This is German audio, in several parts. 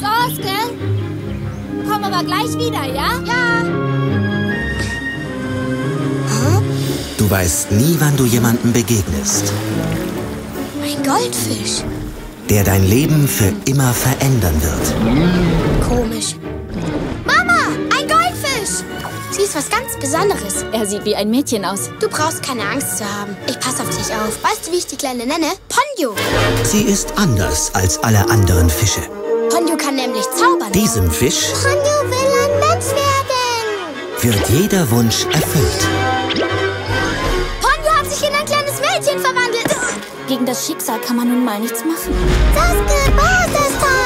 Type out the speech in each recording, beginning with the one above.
So, Oskar. Komm aber gleich wieder, ja? Ja. Du weißt nie, wann du jemandem begegnest, Ein Goldfisch. der dein Leben für immer verändern wird. Komisch. Ist was ganz Besonderes. Er sieht wie ein Mädchen aus. Du brauchst keine Angst zu haben. Ich passe auf dich auf. Weißt du, wie ich die Kleine nenne? Ponyo. Sie ist anders als alle anderen Fische. Ponyo kann nämlich zaubern. Diesem Fisch Ponyo will ein Mensch werden. wird jeder Wunsch erfüllt. Ponyo hat sich in ein kleines Mädchen verwandelt. Gegen das Schicksal kann man nun mal nichts machen. Sasuke, boah, ist das toll. Ja.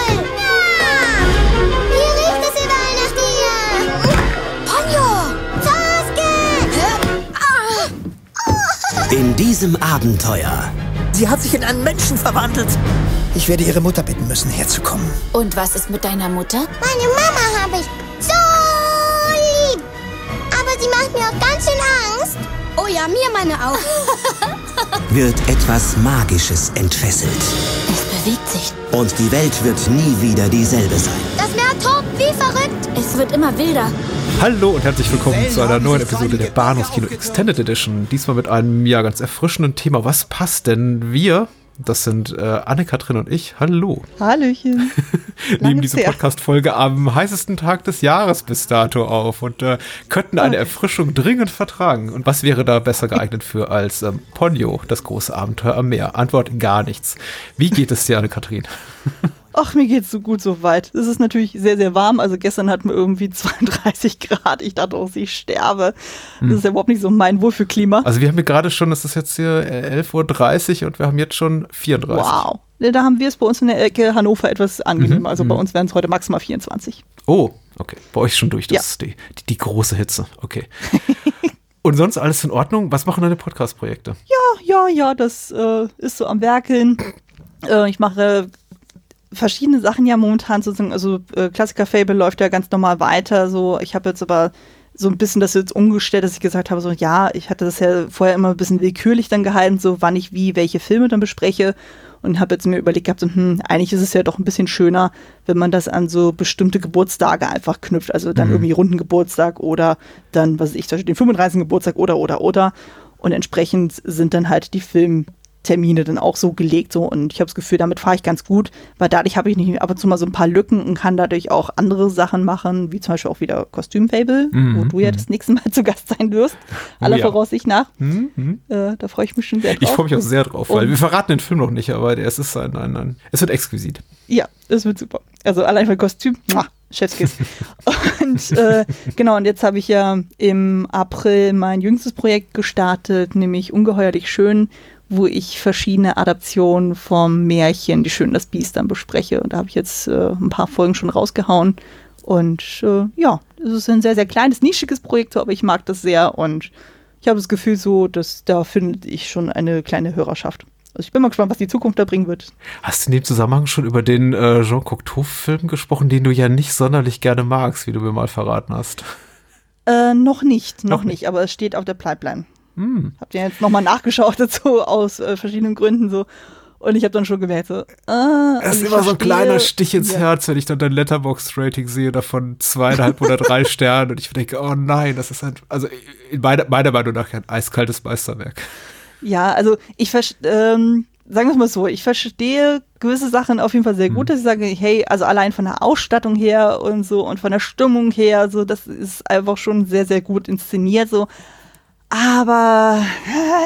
Diesem Abenteuer Sie hat sich in einen Menschen verwandelt. Ich werde ihre Mutter bitten müssen, herzukommen. Und was ist mit deiner Mutter? Meine Mama habe ich so lieb. Aber sie macht mir auch ganz schön Angst. Oh ja, mir meine auch. wird etwas Magisches entfesselt. Es bewegt sich. Und die Welt wird nie wieder dieselbe sein. Das Meer tobt wie verrückt. Es wird immer wilder. Hallo und herzlich willkommen zu einer neuen Episode der Bahnhofskino Extended Edition. Diesmal mit einem ja ganz erfrischenden Thema. Was passt denn? Wir, das sind äh, Anne-Kathrin und ich, hallo, Hallöchen. nehmen diese. Podcast-Folge am heißesten Tag des Jahres bis dato auf und äh, könnten eine Erfrischung dringend vertragen. Und was wäre da besser geeignet für als ähm, Ponyo, das große Abenteuer am Meer? Antwort gar nichts. Wie geht es dir, Anne-Kathrin? Ach, mir geht's so gut so weit. Es ist natürlich sehr, sehr warm. Also gestern hatten wir irgendwie 32 Grad. Ich dachte auch, ich sterbe. Das ist ja überhaupt nicht so mein Wohlfühlklima. Also wir haben hier gerade schon, es ist jetzt hier äh, 11.30 Uhr und wir haben jetzt schon 34. Wow. Da haben wir es bei uns in der Ecke Hannover etwas angenehmer. Also bei uns wären es heute maximal 24. Oh, okay. Bei euch schon durch. Das Ja. ist die, die, die große Hitze. Okay. Und sonst alles in Ordnung? Was machen deine Podcast-Projekte? Ja, ja, ja, das äh, ist so am Werkeln. Äh, ich mache verschiedene Sachen ja momentan sozusagen. Also äh, Klassiker Fable läuft ja ganz normal weiter. So, ich habe jetzt aber so ein bisschen das jetzt umgestellt, dass ich gesagt habe, so ja, ich hatte das ja vorher immer ein bisschen willkürlich dann gehalten, so wann ich wie welche Filme dann bespreche und habe jetzt mir überlegt gehabt, so, hm, eigentlich ist es ja doch ein bisschen schöner, wenn man das an so bestimmte Geburtstage einfach knüpft, also dann irgendwie runden Geburtstag oder dann, was weiß ich, zum Beispiel den 35. Geburtstag oder oder oder und entsprechend sind dann halt die Filmtermine dann auch so gelegt so und ich habe das Gefühl, damit fahre ich ganz gut, weil dadurch habe ich nicht ab und zu mal so ein paar Lücken und kann dadurch auch andere Sachen machen, wie zum Beispiel auch wieder Kostümfable, wo du ja das nächste Mal zu Gast sein wirst, aller ja. Voraussicht nach. Hm, hm. Äh, da freue ich mich schon sehr drauf. Ich freue mich auch sehr drauf, weil Und- wir verraten den Film noch nicht, aber der, es ist ein, ein, ein es wird exquisit. Ja, das wird super. Also allein für Kostüm, muah, Chefskiss. und äh, genau, und jetzt habe ich ja im April mein jüngstes Projekt gestartet, nämlich Ungeheuerlich Schön, wo ich verschiedene Adaptionen vom Märchen Die Schön das Biest dann bespreche. Und da habe ich jetzt äh, ein paar Folgen schon rausgehauen. Und äh, ja, es ist ein sehr, sehr kleines, nischiges Projekt, aber ich mag das sehr und ich habe das Gefühl so, dass da finde ich schon eine kleine Hörerschaft. Also ich bin mal gespannt, was die Zukunft da bringen wird. Hast du in dem Zusammenhang schon über den äh, Jean Cocteau-Film gesprochen, den du ja nicht sonderlich gerne magst, wie du mir mal verraten hast? Äh, noch nicht, noch, Noch nicht. aber es steht auf der Pipeline. Hm. Habt ihr jetzt nochmal nachgeschaut dazu aus äh, verschiedenen Gründen so. Und ich habe dann schon gemerkt, so, ah, Es ist immer so ein verstehe- kleiner Stich ins ja. Herz, wenn ich dann dein Letterbox-Rating sehe, davon zweieinhalb oder drei Sternen und ich denke, oh nein, das ist ein, also in meiner, meiner Meinung nach ein eiskaltes Meisterwerk. Ja, also ich verstehe, ähm, sagen wir es mal so, ich verstehe gewisse Sachen auf jeden Fall sehr Mhm. gut, dass ich sage, hey, also allein von der Ausstattung her und so und von der Stimmung her, so, das ist einfach schon sehr, sehr gut inszeniert, so. Aber,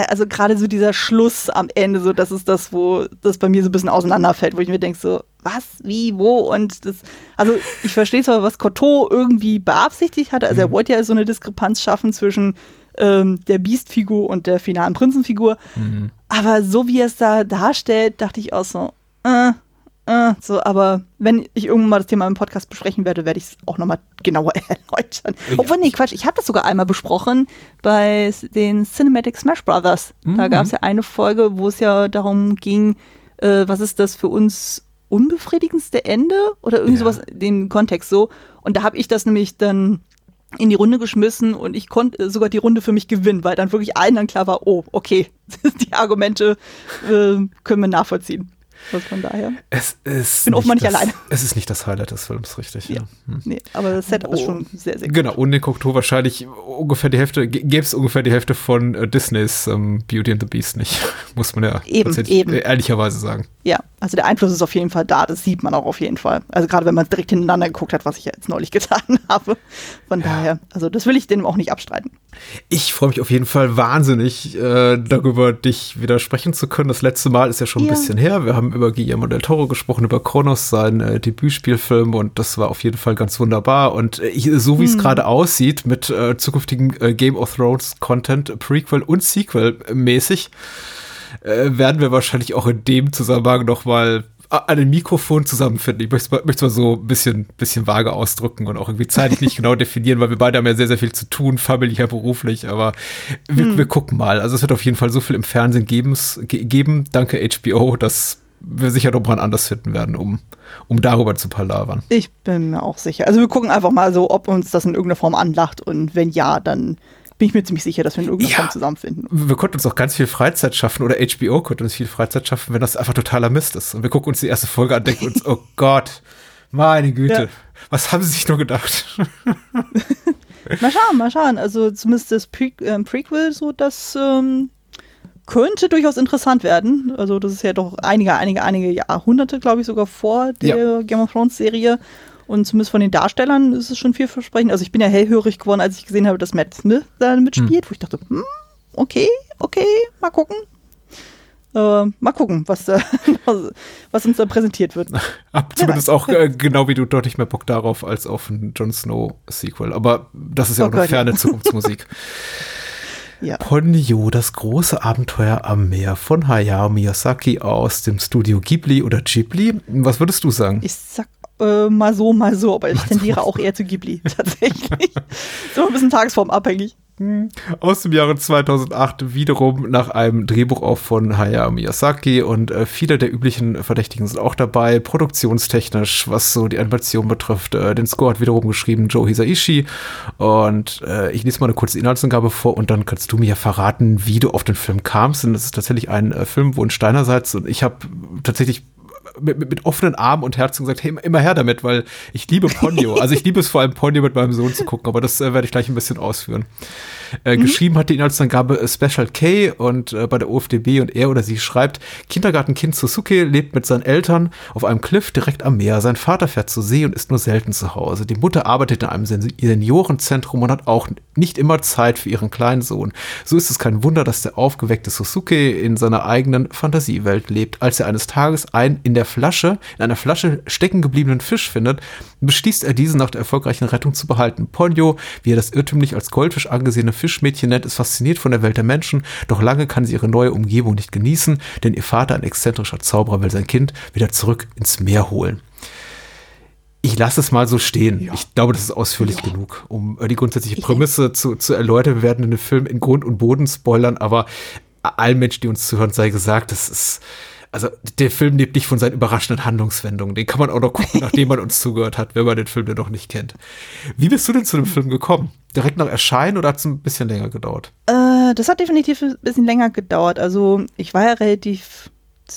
also gerade so dieser Schluss am Ende, so, das ist das, wo das bei mir so ein bisschen auseinanderfällt, wo ich mir denke, so, was, wie, wo? Und das, also ich verstehe zwar, was Cotto irgendwie beabsichtigt hatte, also er wollte ja so eine Diskrepanz schaffen zwischen ähm, der Beast-Figur und der finalen Prinzenfigur, aber so wie er es da darstellt, dachte ich auch so, äh, äh, so, aber wenn ich irgendwann mal das Thema im Podcast besprechen werde, werde ich es auch nochmal genauer erläutern. Ja. Obwohl, nee, Quatsch, ich habe das sogar einmal besprochen bei den Cinematic Smash Brothers. Da Mhm. gab es ja eine Folge, wo es ja darum ging, äh, was ist das für uns unbefriedigendste Ende oder irgend Ja. sowas, den Kontext so. Und da habe ich das nämlich dann in die Runde geschmissen und ich konnte sogar die Runde für mich gewinnen, weil dann wirklich allen dann klar war, oh, okay, die Argumente äh, können wir nachvollziehen. Was von daher. Es ist Bin offenbar nicht das, alleine. Es ist nicht das Highlight des Films, richtig. Ja. Ja. Hm. Nee, aber das Setup ist Oh. schon sehr, sehr gut. Genau, und den Cocteau wahrscheinlich ungefähr die Hälfte, gäbe es ungefähr die Hälfte von äh, Disneys ähm, Beauty and the Beast nicht, muss man ja Eben, eben. äh, ehrlicherweise sagen. Ja, also der Einfluss ist auf jeden Fall da, das sieht man auch auf jeden Fall. Also gerade wenn man direkt hintereinander geguckt hat, was ich ja jetzt neulich getan habe. Von daher, also das will ich dem auch nicht abstreiten. Ich freue mich auf jeden Fall wahnsinnig, äh, darüber dich wieder sprechen zu können. Das letzte Mal ist ja schon ein Ja. bisschen her. Wir haben über Guillermo del Toro gesprochen, über Kronos, sein äh, Debütspielfilm und das war auf jeden Fall ganz wunderbar. Und äh, so wie es gerade aussieht, mit äh, zukünftigen äh, Game of Thrones Content, Prequel und Sequel mäßig, äh, werden wir wahrscheinlich auch in dem Zusammenhang noch mal a- an den Mikrofon zusammenfinden. Ich möchte es mal, mal so ein bisschen, bisschen vage ausdrücken und auch irgendwie zeitlich nicht genau definieren, weil wir beide haben ja sehr, sehr viel zu tun, familiär, beruflich, aber wir, wir gucken mal. Also es wird auf jeden Fall so viel im Fernsehen geben, danke HBO, dass wir sicher noch mal anders finden werden, um, um darüber zu palavern. Ich bin mir auch sicher. Also wir gucken einfach mal so, ob uns das in irgendeiner Form anlacht und wenn ja, dann bin ich mir ziemlich sicher, dass wir in irgendeiner Ja. Form zusammenfinden. Wir konnten uns auch ganz viel Freizeit schaffen oder HBO konnte uns viel Freizeit schaffen, wenn das einfach totaler Mist ist. Und wir gucken uns die erste Folge an und denken uns, oh Gott, meine Güte, Ja. was haben sie sich nur gedacht? Mal schauen, mal schauen. Also zumindest das Pre ähm, Prequel, so das ähm, könnte durchaus interessant werden. Also das ist ja doch einige, einige, einige Jahrhunderte, glaube ich, sogar vor der Game of Thrones Serie. Und zumindest von den Darstellern ist es schon vielversprechend. Also ich bin ja hellhörig geworden, als ich gesehen habe, dass Matt Smith da mitspielt, wo ich dachte, hm, okay, okay, mal gucken. Äh, mal gucken, was, da, was uns da präsentiert wird. Hab zumindest auch äh, genau wie du deutlich mehr Bock darauf als auf ein Jon Snow Sequel. Aber das ist ja Oh auch noch Gott, ja. ferne Zukunftsmusik. Ja. Ponyo, das große Abenteuer am Meer von Hayao Miyazaki aus dem Studio Ghibli oder Ghibli. Was würdest du sagen? Ich sag äh, mal so, mal so, aber ich tendiere auch eher zu Ghibli, tatsächlich. so ein bisschen tagesformabhängig. Aus dem Jahre 2008 wiederum nach einem Drehbuch auch von Hayao Miyazaki und äh, viele der üblichen Verdächtigen sind auch dabei. Produktionstechnisch, was so die Animation betrifft, äh, den Score hat wiederum geschrieben Joe Hisaishi und äh, ich lese mal eine kurze Inhaltsangabe vor und dann kannst du mir verraten, wie du auf den Film kamst. Und das ist tatsächlich ein äh, Filmwunsch deinerseits und ich habe tatsächlich mit, mit, mit offenen Armen und Herzen gesagt, hey, immer her damit, weil ich liebe Ponyo. Also ich liebe es vor allem Ponyo mit meinem Sohn zu gucken, aber das äh, werde ich gleich ein bisschen ausführen. Äh, Geschrieben hat die Inhaltsangabe äh, Special K und äh, bei der OFDB und er oder sie schreibt, Kindergartenkind Susuke lebt mit seinen Eltern auf einem Cliff direkt am Meer. Sein Vater fährt zur See und ist nur selten zu Hause. Die Mutter arbeitet in einem Sen Seniorenzentrum und hat auch nicht immer Zeit für ihren kleinen Sohn. So ist es kein Wunder, dass der aufgeweckte Susuke in seiner eigenen Fantasiewelt lebt. Als er eines Tages einen in der Flasche, in einer Flasche stecken gebliebenen Fisch findet, beschließt er diesen nach der erfolgreichen Rettung zu behalten. Ponyo, wie er das irrtümlich als Goldfisch angesehene Fischmädchen nennt, ist fasziniert von der Welt der Menschen, doch lange kann sie ihre neue Umgebung nicht genießen, denn ihr Vater, ein exzentrischer Zauberer, will sein Kind wieder zurück ins Meer holen. Ich lasse es mal so stehen. Ich glaube, das ist ausführlich genug, um äh, die grundsätzliche Prämisse zu, zu erläutern. Wir werden den Film in Grund und Boden spoilern, aber allen Menschen, die uns zuhören, sei gesagt, das ist, also der Film lebt nicht von seinen überraschenden Handlungswendungen. Den kann man auch noch gucken, nachdem man uns zugehört hat, wenn man den Film denn noch nicht kennt. Wie bist du denn zu dem Film gekommen? Direkt nach Erscheinen oder hat es ein bisschen länger gedauert? Äh, das hat definitiv ein bisschen länger gedauert. Also ich war ja relativ,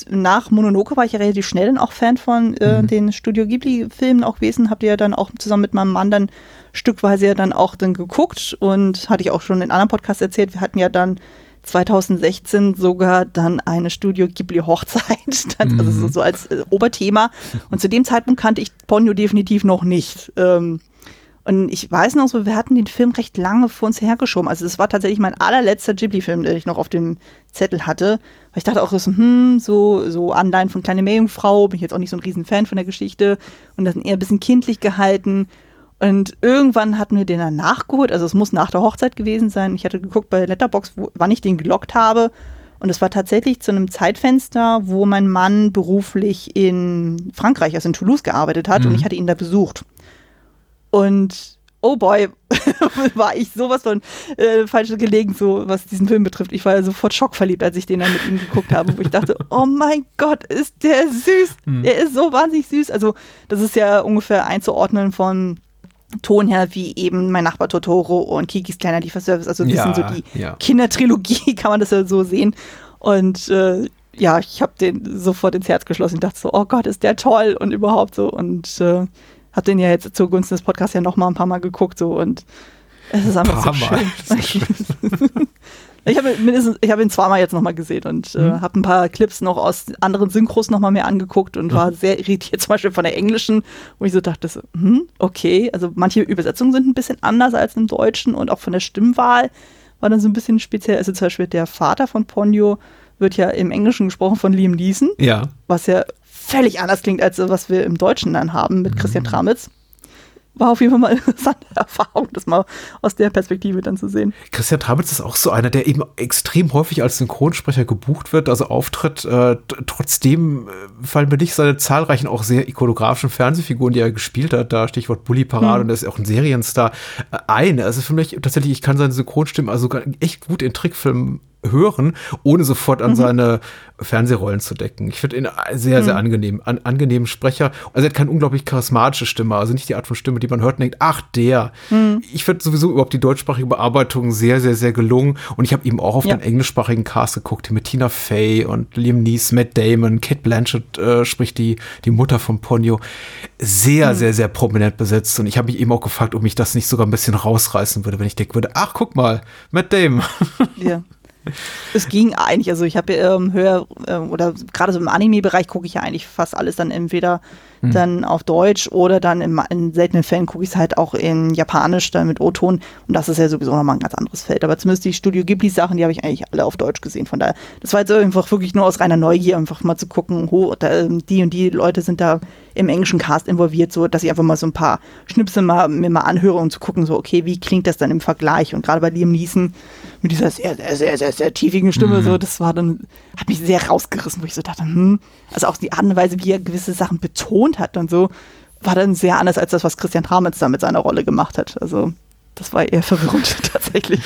nach Mononoke war ich ja relativ schnell dann auch Fan von äh, den Studio Ghibli-Filmen auch gewesen. Habt ihr ja dann auch zusammen mit meinem Mann dann stückweise ja dann auch dann geguckt und hatte ich auch schon in anderen Podcasts erzählt, wir hatten ja dann 2016 sogar dann eine Studio Ghibli Hochzeit, also so, so als äh, Oberthema. Und zu dem Zeitpunkt kannte ich Ponyo definitiv noch nicht. Ähm, und ich weiß noch so, wir hatten den Film recht lange vor uns hergeschoben. Also es war tatsächlich mein allerletzter Ghibli-Film, den ich noch auf dem Zettel hatte. Weil ich dachte auch so, hm, so, so Anleihen von Kleine Meerjungfrau, bin ich jetzt auch nicht so ein riesen Fan von der Geschichte. Und das eher ein bisschen kindlich gehalten. Und irgendwann hatten wir den dann nachgeholt. Also es muss nach der Hochzeit gewesen sein. Ich hatte geguckt bei Letterbox, wo, wann ich den gelockt habe. Und es war tatsächlich zu einem Zeitfenster, wo mein Mann beruflich in Frankreich, also in Toulouse gearbeitet hat. Und ich hatte ihn da besucht. Und oh boy, war ich sowas von äh, falsch gelegen, so was diesen Film betrifft. Ich war ja sofort schockverliebt, als ich den dann mit ihm geguckt habe, wo ich dachte, oh mein Gott, ist der süß. Der ist so wahnsinnig süß. Also, das ist ja ungefähr einzuordnen von Ton her, wie eben mein Nachbar Totoro und Kikis kleiner Lieferservice. Also, das Ja, sind so die ja. Kindertrilogie, kann man das ja so sehen. Und äh, ja, ich habe den sofort ins Herz geschlossen. Ich dachte so, oh Gott, ist der toll und überhaupt so. Und äh, habe den ja jetzt zugunsten des Podcasts ja noch mal ein paar Mal geguckt so und es ist einfach so schön. ich habe mindestens, ich habe ihn zweimal jetzt noch mal gesehen und äh, mhm. habe ein paar Clips noch aus anderen Synchros noch mal mehr angeguckt und mhm. war sehr irritiert, zum Beispiel von der englischen, wo ich so dachte, so, hm, okay, also manche Übersetzungen sind ein bisschen anders als im Deutschen und auch von der Stimmwahl war dann so ein bisschen speziell. Also zum Beispiel der Vater von Ponyo wird ja im Englischen gesprochen von Liam Neeson. Ja. Was ja völlig anders klingt, als was wir im Deutschen dann haben mit Christian mhm. Tramitz war auf jeden Fall mal eine interessante Erfahrung, das mal aus der Perspektive dann zu sehen. Christian Tramitz ist auch so einer, der eben extrem häufig als Synchronsprecher gebucht wird, also auftritt. Äh, trotzdem äh, fallen mir nicht seine zahlreichen, auch sehr ikonografischen Fernsehfiguren, die er gespielt hat, da Stichwort Bully Parade hm. und er ist auch ein Serienstar, äh, ein. Also für mich tatsächlich, ich kann seine Synchronstimmen also echt gut in Trickfilmen hören, ohne sofort an mhm. seine Fernsehrollen zu decken. Ich finde ihn sehr, sehr mhm. angenehm. An, angenehmen Sprecher. Also er hat keine unglaublich charismatische Stimme, also nicht die Art von Stimme, die man hört und denkt, ach, der. Mhm. Ich finde sowieso überhaupt die deutschsprachige Bearbeitung sehr, sehr, sehr gelungen. Und ich habe eben auch auf ja. den englischsprachigen Cast geguckt, mit Tina Fey und Liam Neeson, Matt Damon, Kate Blanchett äh, spricht die, die Mutter von Ponyo. Sehr, mhm. sehr, sehr prominent besetzt. Und ich habe mich eben auch gefragt, ob mich das nicht sogar ein bisschen rausreißen würde, wenn ich denken würde, ach, guck mal, Matt Damon. Ja. Es ging eigentlich, also ich habe ähm, höher äh, oder gerade so im Anime-Bereich gucke ich ja eigentlich fast alles dann entweder hm. dann auf Deutsch oder dann im, in seltenen Fällen gucke ich es halt auch in Japanisch dann mit O-Ton und das ist ja sowieso nochmal ein ganz anderes Feld. Aber zumindest die Studio Ghibli-Sachen, die habe ich eigentlich alle auf Deutsch gesehen. Von daher, das war jetzt einfach wirklich nur aus reiner Neugier, einfach mal zu gucken, ho, da, ähm, die und die Leute sind da im englischen Cast involviert, so dass ich einfach mal so ein paar Schnipsel mal, mir mal anhöre und zu gucken, so, okay, wie klingt das dann im Vergleich? Und gerade bei Liam Neeson mit dieser sehr, sehr, sehr, sehr, sehr tiefigen Stimme, mhm. so, das war dann, hat mich sehr rausgerissen, wo ich so dachte, hm, also auch die Art und Weise, wie er gewisse Sachen betont hat und so, war dann sehr anders als das, was Christian Tramitz da mit seiner Rolle gemacht hat. Also, das war eher verwirrend tatsächlich.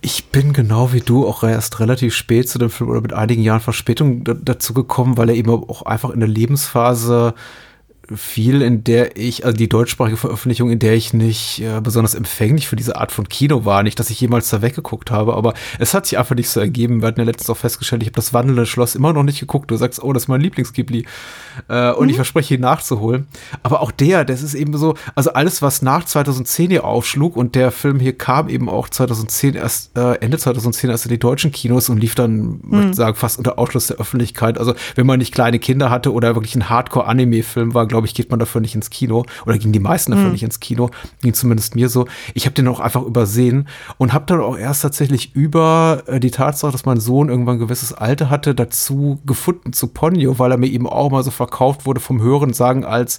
Ich bin genau wie du auch erst relativ spät zu dem Film oder mit einigen Jahren Verspätung dazu gekommen, weil er eben auch einfach in der Lebensphase viel, in der ich, also die deutschsprachige Veröffentlichung, in der ich nicht äh, besonders empfänglich für diese Art von Kino war. Nicht, dass ich jemals da weggeguckt habe, aber es hat sich einfach nicht so ergeben. Wir hatten ja letztens auch festgestellt, ich habe das wandelnde Schloss immer noch nicht geguckt. Du sagst, oh, das ist mein Lieblingsghibli. Äh, und mhm. ich verspreche, ihn nachzuholen. Aber auch der, das ist eben so, also alles, was nach 2010 hier aufschlug und der Film hier kam eben auch 2010 erst, äh, Ende 2010 erst in die deutschen Kinos und lief dann, mhm. würde ich sagen, fast unter Ausschluss der Öffentlichkeit. Also wenn man nicht kleine Kinder hatte oder wirklich ein Hardcore-Anime-Film war, glaube glaube ich, geht man dafür nicht ins Kino oder gingen die meisten dafür mhm. nicht ins Kino, ging zumindest mir so. Ich habe den auch einfach übersehen und habe dann auch erst tatsächlich über äh, die Tatsache, dass mein Sohn irgendwann ein gewisses Alter hatte, dazu gefunden zu Ponyo, weil er mir eben auch mal so verkauft wurde vom Hören sagen als,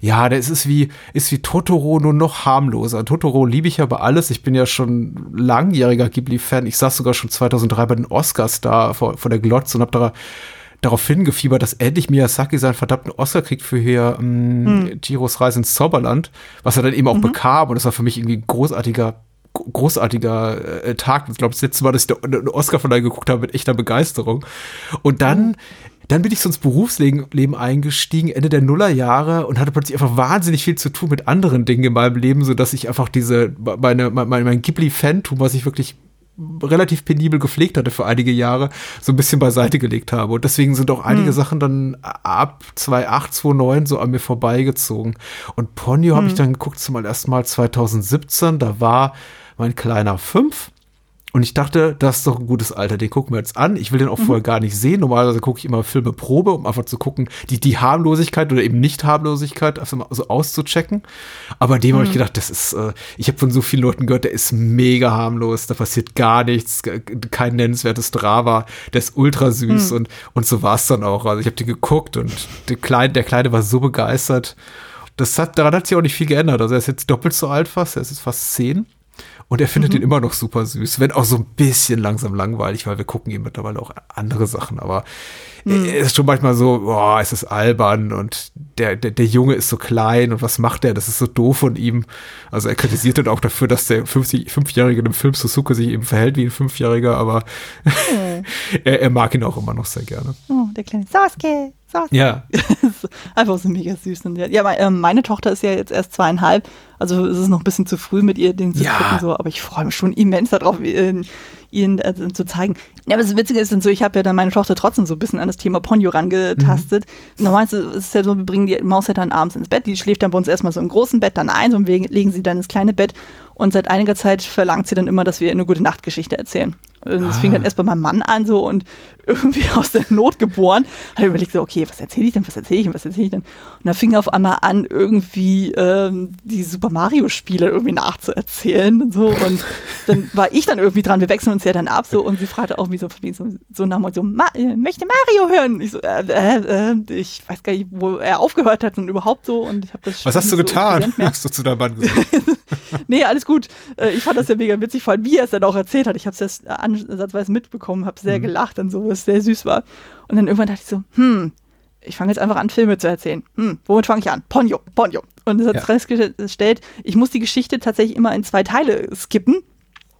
ja, der ist, wie, ist wie Totoro nur noch harmloser. Totoro liebe ich ja bei alles. Ich bin ja schon langjähriger Ghibli-Fan. Ich saß sogar schon 2003 bei den Oscars da vor, vor der Glotze und habe da darauf hingefiebert, dass endlich Miyazaki seinen verdammten Oscar kriegt für hier ähm, hm. Chiros Reise ins Zauberland, was er dann eben auch mhm. bekam. Und das war für mich irgendwie ein großartiger großartiger äh, Tag. Ich glaube, das letzte Mal, dass ich einen Oscar von da geguckt habe, mit echter Begeisterung. Und dann mhm. Dann bin ich so ins Berufsleben eingestiegen, Ende der Nullerjahre und hatte plötzlich einfach wahnsinnig viel zu tun mit anderen Dingen in meinem Leben, so dass ich einfach diese, meine, mein, mein Ghibli-Fantum, was ich wirklich relativ penibel gepflegt hatte für einige Jahre, so ein bisschen beiseite gelegt habe. Und deswegen sind auch einige hm. Sachen dann ab 2008, 2009 so an mir vorbeigezogen. Und Ponyo hm. habe ich dann geguckt, zumal erst mal 2017, da war mein kleiner fünf und ich dachte, das ist doch ein gutes Alter, den gucken wir jetzt an. Ich will den auch mhm. vorher gar nicht sehen. Normalerweise gucke ich immer Filme Probe, um einfach zu gucken, die, die Harmlosigkeit oder eben Nicht-Harmlosigkeit also so auszuchecken. Aber dem mhm. habe ich gedacht, das ist, äh, ich habe von so vielen Leuten gehört, der ist mega harmlos, da passiert gar nichts, kein nennenswertes Drama, der ist ultra süß mhm. und, und so war es dann auch. Also ich habe den geguckt und der Kleine, der Kleine war so begeistert. Das hat, daran hat sich auch nicht viel geändert. Also er ist jetzt doppelt so alt fast, er ist jetzt fast zehn. Und er findet mhm. ihn immer noch super süß, wenn auch so ein bisschen langsam langweilig, weil wir gucken ihm mittlerweile auch andere Sachen. Aber mhm. er ist schon manchmal so, boah, es ist albern und der, der, der Junge ist so klein und was macht der? Das ist so doof von ihm. Also er kritisiert dann auch dafür, dass der 50, Fünfjährige im Film Suzuki sich eben verhält wie ein Fünfjähriger, aber mhm. er, er mag ihn auch immer noch sehr gerne. Oh, der kleine Sasuke. Sasuke. Ja. Einfach so mega süß. Und ja, ähm, meine Tochter ist ja jetzt erst zweieinhalb, also ist es noch ein bisschen zu früh mit ihr den zu ja. gucken, so, aber ich freue mich schon immens darauf, äh, ihnen äh, zu zeigen. Ja, aber das Witzige ist dann so, ich habe ja dann meine Tochter trotzdem so ein bisschen an das Thema Ponyo rangetastet. Mhm. Normalerweise ist es ja so, wir bringen die Maus ja dann abends ins Bett, die schläft dann bei uns erstmal so im großen Bett dann ein und wir legen sie dann ins kleine Bett und seit einiger Zeit verlangt sie dann immer, dass wir eine gute Nachtgeschichte erzählen. Und das ah. fing dann erst bei meinem Mann an so und irgendwie aus der Not geboren. Hat überlegt so, okay, was erzähle ich denn, was erzähle ich denn, was erzähle ich denn? Und dann fing er auf einmal an, irgendwie ähm, die Super Mario Spiele irgendwie nachzuerzählen und so. Und dann war ich dann irgendwie dran, wir wechseln uns ja dann ab so und sie fragte auch wie so, so, so nach und so, Ma äh, möchte Mario hören? Ich so, äh, äh, äh, ich weiß gar nicht, wo er aufgehört hat und überhaupt so und ich habe das Was hast du so getan? Hast du zu deinem Mann gesagt? nee, alles gut. Äh, ich fand das ja mega witzig, vor allem wie er es dann auch erzählt hat. Ich habe es ja ansatzweise mitbekommen, habe sehr mhm. gelacht und so, was sehr süß war. Und dann irgendwann dachte ich so, hm, ich fange jetzt einfach an, Filme zu erzählen. Hm, womit fange ich an? Ponyo, Ponyo. Und es hat ja. festgestellt, ich muss die Geschichte tatsächlich immer in zwei Teile skippen.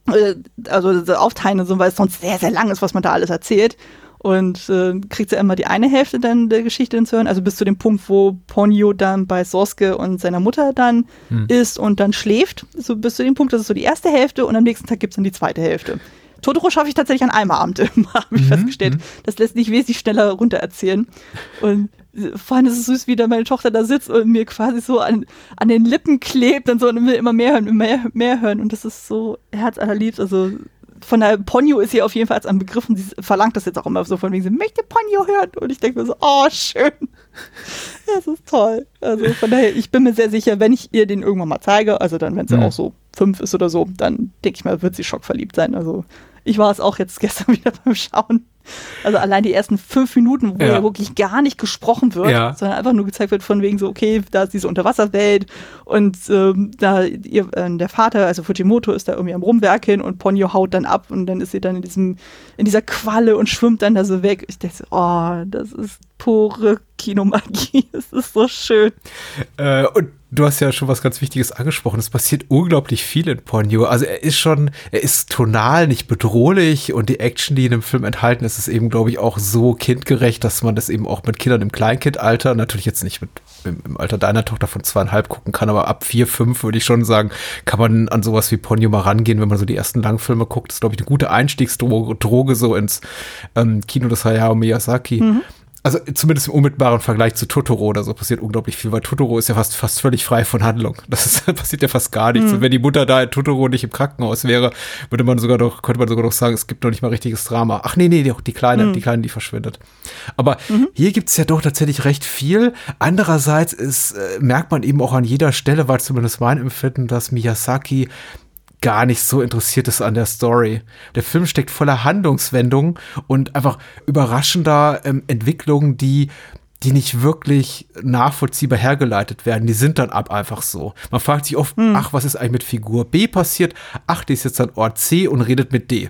Äh, also aufteilen, so, weil es sonst sehr, sehr lang ist, was man da alles erzählt und äh, kriegt sie immer die eine Hälfte dann der Geschichte zu hören, also bis zu dem Punkt, wo Ponyo dann bei Soske und seiner Mutter dann hm. ist und dann schläft, so bis zu dem Punkt, das ist so die erste Hälfte und am nächsten Tag gibt es dann die zweite Hälfte. Totoro schaffe ich tatsächlich an einem Abend immer, habe ich mhm, festgestellt. Mhm. Das lässt sich wesentlich schneller runtererzählen. Und vor allem ist es süß, wie da meine Tochter da sitzt und mir quasi so an, an den Lippen klebt und so und will immer mehr hören, immer mehr, mehr hören. Und das ist so herzallerliebst. Also von der Ponyo ist sie auf jeden Fall als ein Begriff und sie verlangt das jetzt auch immer so von wegen, sie möchte Ponyo hören. Und ich denke mir so, oh, schön. Das ist toll. Also von daher, ich bin mir sehr sicher, wenn ich ihr den irgendwann mal zeige, also dann, wenn sie mhm. auch so fünf ist oder so, dann denke ich mal, wird sie schockverliebt sein. Also ich war es auch jetzt gestern wieder beim Schauen. Also allein die ersten fünf Minuten, wo ja, ja wirklich gar nicht gesprochen wird, ja. sondern einfach nur gezeigt wird von wegen so, okay, da ist diese Unterwasserwelt und ähm, da ihr, äh, der Vater, also Fujimoto, ist da irgendwie am Rumwerkeln und Ponyo haut dann ab und dann ist sie dann in diesem, in dieser Qualle und schwimmt dann da so weg. Ich denke so, oh, das ist pure Kinomagie. Es ist so schön. Äh, und du hast ja schon was ganz Wichtiges angesprochen. Es passiert unglaublich viel in Ponyo. Also er ist schon, er ist tonal nicht bedrohlich und die Action, die in dem Film enthalten ist, ist eben, glaube ich, auch so kindgerecht, dass man das eben auch mit Kindern im Kleinkindalter, natürlich jetzt nicht mit im, Alter deiner Tochter von zweieinhalb gucken kann, aber ab vier, fünf würde ich schon sagen, kann man an sowas wie Ponyo mal rangehen, wenn man so die ersten Langfilme guckt. Das ist, glaube ich, eine gute Einstiegsdroge Droge so ins ähm, Kino des Hayao Miyazaki. Mhm also zumindest im unmittelbaren Vergleich zu Totoro oder so passiert unglaublich viel, weil Totoro ist ja fast, fast völlig frei von Handlung. Das ist, passiert ja fast gar nichts. Mhm. Und wenn die Mutter da in Totoro nicht im Krankenhaus wäre, würde man sogar doch, könnte man sogar noch sagen, es gibt noch nicht mal richtiges Drama. Ach nee, nee, die, die Kleine, mhm. die Kleine, die verschwindet. Aber mhm. hier gibt's ja doch tatsächlich recht viel. Andererseits ist, äh, merkt man eben auch an jeder Stelle, weil zumindest mein Empfinden, dass Miyazaki gar nicht so interessiert ist an der Story. Der Film steckt voller Handlungswendungen und einfach überraschender ähm, Entwicklungen, die die nicht wirklich nachvollziehbar hergeleitet werden. Die sind dann ab einfach so. Man fragt sich oft, hm. ach, was ist eigentlich mit Figur B passiert? Ach, die ist jetzt an Ort C und redet mit D.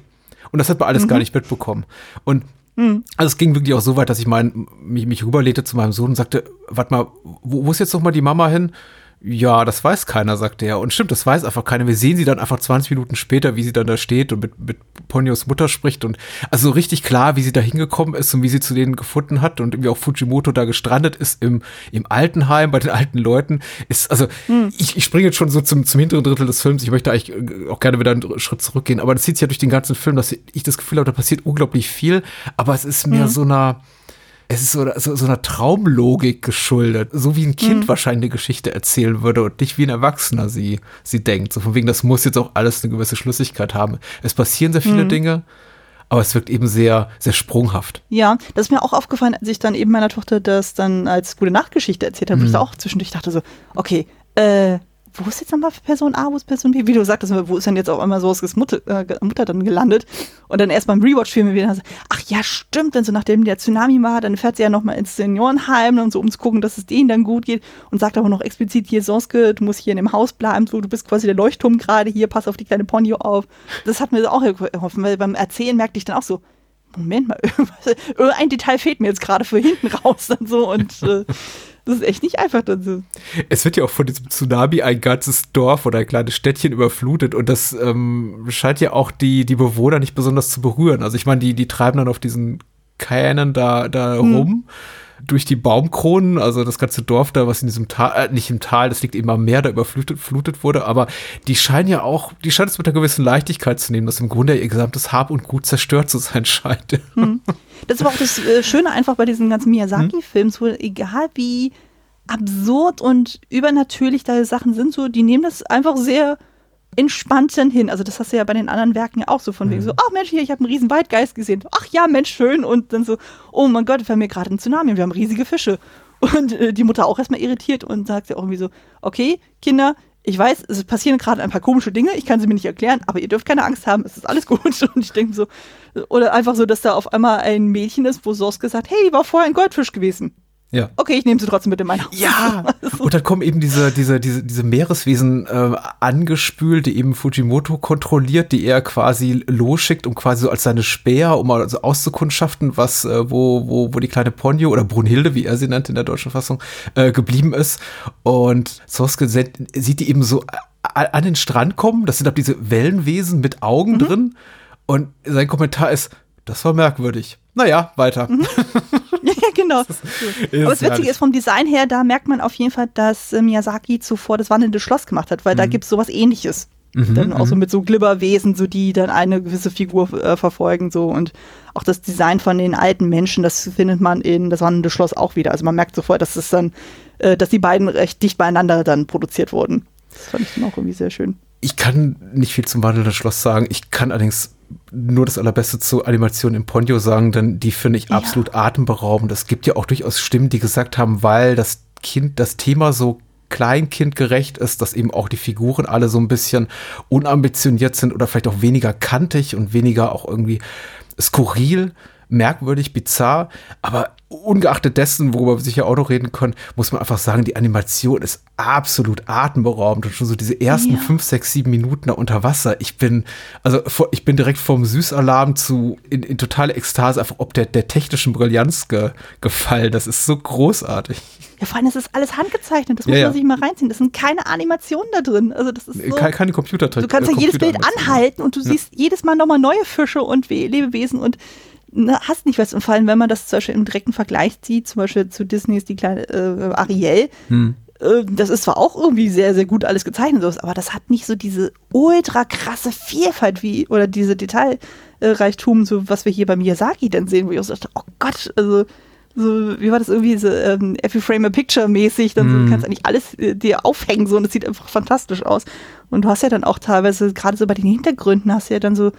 Und das hat man alles mhm. gar nicht mitbekommen. Und hm. also es ging wirklich auch so weit, dass ich mein, mich, mich rüberlegte zu meinem Sohn und sagte, warte mal, wo, wo ist jetzt noch mal die Mama hin? Ja, das weiß keiner, sagt er. Und stimmt, das weiß einfach keiner. Wir sehen sie dann einfach 20 Minuten später, wie sie dann da steht und mit, mit Ponyos Mutter spricht. Und also so richtig klar, wie sie da hingekommen ist und wie sie zu denen gefunden hat und wie auch Fujimoto da gestrandet ist im, im Altenheim bei den alten Leuten, ist, also hm. ich, ich springe jetzt schon so zum, zum hinteren Drittel des Films. Ich möchte eigentlich äh, auch gerne wieder einen Schritt zurückgehen. Aber das zieht sich ja durch den ganzen Film, dass ich das Gefühl habe, da passiert unglaublich viel. Aber es ist mehr hm. so einer es ist so, so, so einer Traumlogik geschuldet, so wie ein Kind mhm. wahrscheinlich eine Geschichte erzählen würde und nicht wie ein Erwachsener sie, sie denkt. So von wegen, das muss jetzt auch alles eine gewisse Schlüssigkeit haben. Es passieren sehr viele mhm. Dinge, aber es wirkt eben sehr, sehr sprunghaft. Ja, das ist mir auch aufgefallen, als ich dann eben meiner Tochter das dann als gute Nachtgeschichte erzählt habe, mhm. wo ich da auch zwischendurch dachte so, okay, äh, wo ist jetzt nochmal Person A, wo ist Person B? Wie du sagtest, wo ist denn jetzt auch immer so Mutter, äh, Mutter dann gelandet? Und dann erst beim Rewatch-Film wieder so, ach ja, stimmt, denn so nachdem der Tsunami war, dann fährt sie ja nochmal ins Seniorenheim und so, um zu gucken, dass es denen dann gut geht und sagt aber noch explizit hier, Soske, du musst hier in dem Haus bleiben, so, du bist quasi der Leuchtturm gerade hier, pass auf die kleine Ponyo auf. Das hat mir auch geholfen, weil beim Erzählen merkte ich dann auch so, Moment mal, irgendein Detail fehlt mir jetzt gerade für hinten raus und so und äh, das ist echt nicht einfach so. Es wird ja auch von diesem Tsunami ein ganzes Dorf oder ein kleines Städtchen überflutet und das ähm, scheint ja auch die, die Bewohner nicht besonders zu berühren. Also ich meine, die, die treiben dann auf diesen Kähnen da, da hm. rum durch die Baumkronen, also das ganze Dorf da, was in diesem Tal, äh, nicht im Tal, das liegt am Meer, da überflutet flutet wurde, aber die scheinen ja auch, die scheinen es mit einer gewissen Leichtigkeit zu nehmen, dass im Grunde ihr gesamtes Hab und Gut zerstört zu sein scheint. Hm. Das ist aber auch das äh, Schöne einfach bei diesen ganzen Miyazaki-Filmen, so egal wie absurd und übernatürlich da Sachen sind, so, die nehmen das einfach sehr entspannt dann hin. Also das hast du ja bei den anderen Werken ja auch so von wegen so, ach Mensch, hier, ich habe einen riesen Waldgeist gesehen. Ach ja, Mensch, schön. Und dann so, oh mein Gott, wir haben hier gerade ein Tsunami, wir haben riesige Fische. Und äh, die Mutter auch erstmal irritiert und sagt ja auch irgendwie so, okay, Kinder, ich weiß, es passieren gerade ein paar komische Dinge, ich kann sie mir nicht erklären, aber ihr dürft keine Angst haben, es ist alles gut. Und ich denke so, oder einfach so, dass da auf einmal ein Mädchen ist, wo Soske sagt, hey, die war vorher ein Goldfisch gewesen. Ja. Okay, ich nehme sie trotzdem mit in mein Haus. Ja. Und dann kommen eben diese, diese, diese, diese Meereswesen äh, angespült, die eben Fujimoto kontrolliert, die er quasi losschickt, um quasi so als seine Späher, um mal so auszukundschaften, was, äh, wo, wo, wo die kleine Ponyo oder Brunhilde, wie er sie nannte in der deutschen Fassung, äh, geblieben ist. Und Soske sieht die eben so an den Strand kommen. Das sind ab diese Wellenwesen mit Augen mhm. drin. Und sein Kommentar ist, das war merkwürdig. Naja, weiter. Mhm. genau. Ist Aber das Witzige ist, vom Design her, da merkt man auf jeden Fall, dass äh, Miyazaki zuvor das wandelnde Schloss gemacht hat, weil mhm. da gibt es sowas ähnliches. Mhm, dann auch so mhm. mit so Glibberwesen, so die dann eine gewisse Figur äh, verfolgen, so und auch das Design von den alten Menschen, das findet man in das wandelnde Schloss auch wieder. Also man merkt sofort, dass es dann, äh, dass die beiden recht dicht beieinander dann produziert wurden. Das fand ich dann auch irgendwie sehr schön. Ich kann nicht viel zum wandelnden Schloss sagen. Ich kann allerdings nur das Allerbeste zur Animation im Ponyo sagen, denn die finde ich ja. absolut atemberaubend. Es gibt ja auch durchaus Stimmen, die gesagt haben, weil das Kind, das Thema so kleinkindgerecht ist, dass eben auch die Figuren alle so ein bisschen unambitioniert sind oder vielleicht auch weniger kantig und weniger auch irgendwie skurril merkwürdig, bizarr, aber ungeachtet dessen, worüber wir sicher auch noch reden können, muss man einfach sagen, die Animation ist absolut atemberaubend und schon so diese ersten ja. fünf, sechs, sieben Minuten da unter Wasser. Ich bin, also ich bin direkt vom Süßalarm zu in, in totale Ekstase, einfach ob der, der technischen Brillanz ge, gefallen. Das ist so großartig. Ja, vor allem, das ist alles handgezeichnet. Das muss ja, man sich mal reinziehen. Das sind keine Animationen da drin. Also das ist so, keine, keine Computer. Du kannst ja jedes Bild anhalten und du siehst jedes Mal nochmal neue Fische und Lebewesen und hast nicht was. Und vor allem, wenn man das zum Beispiel im direkten Vergleich sieht, zum Beispiel zu Disneys die kleine äh, Ariel, hm. äh, das ist zwar auch irgendwie sehr, sehr gut alles gezeichnet, aber das hat nicht so diese ultra krasse Vielfalt wie, oder diese Detailreichtum, so was wir hier bei Miyazaki dann sehen, wo ich auch so dachte, oh Gott, also so, wie war das irgendwie, so ähm, Every Frame a Picture mäßig, dann mm. so, du hm. kannst eigentlich alles äh, dir aufhängen so und es sieht einfach fantastisch aus. Und du hast ja dann auch teilweise, gerade so bei den Hintergründen, hast du ja dann so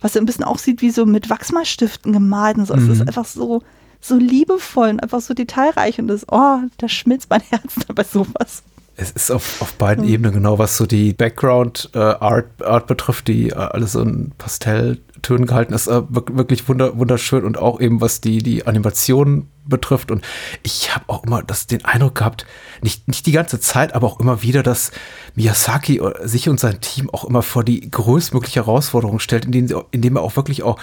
was so ein bisschen aussieht wie so mit Wachsmalstiften gemalt und so. Mhm. Es ist einfach so, so liebevoll und einfach so detailreich und das, oh, da schmilzt mein Herz bei sowas. Es ist auf, auf beiden mhm. Ebenen genau, was so die Background äh, Art, Art betrifft, die äh, alles in Pastelltönen gehalten ist, äh, wirklich wunder, wunderschön und auch eben was die, die Animation betrifft. Und ich habe auch immer das, den Eindruck gehabt, nicht, nicht die ganze Zeit, aber auch immer wieder, dass Miyazaki sich und sein Team auch immer vor die größtmögliche Herausforderung stellt, indem, indem er auch wirklich auch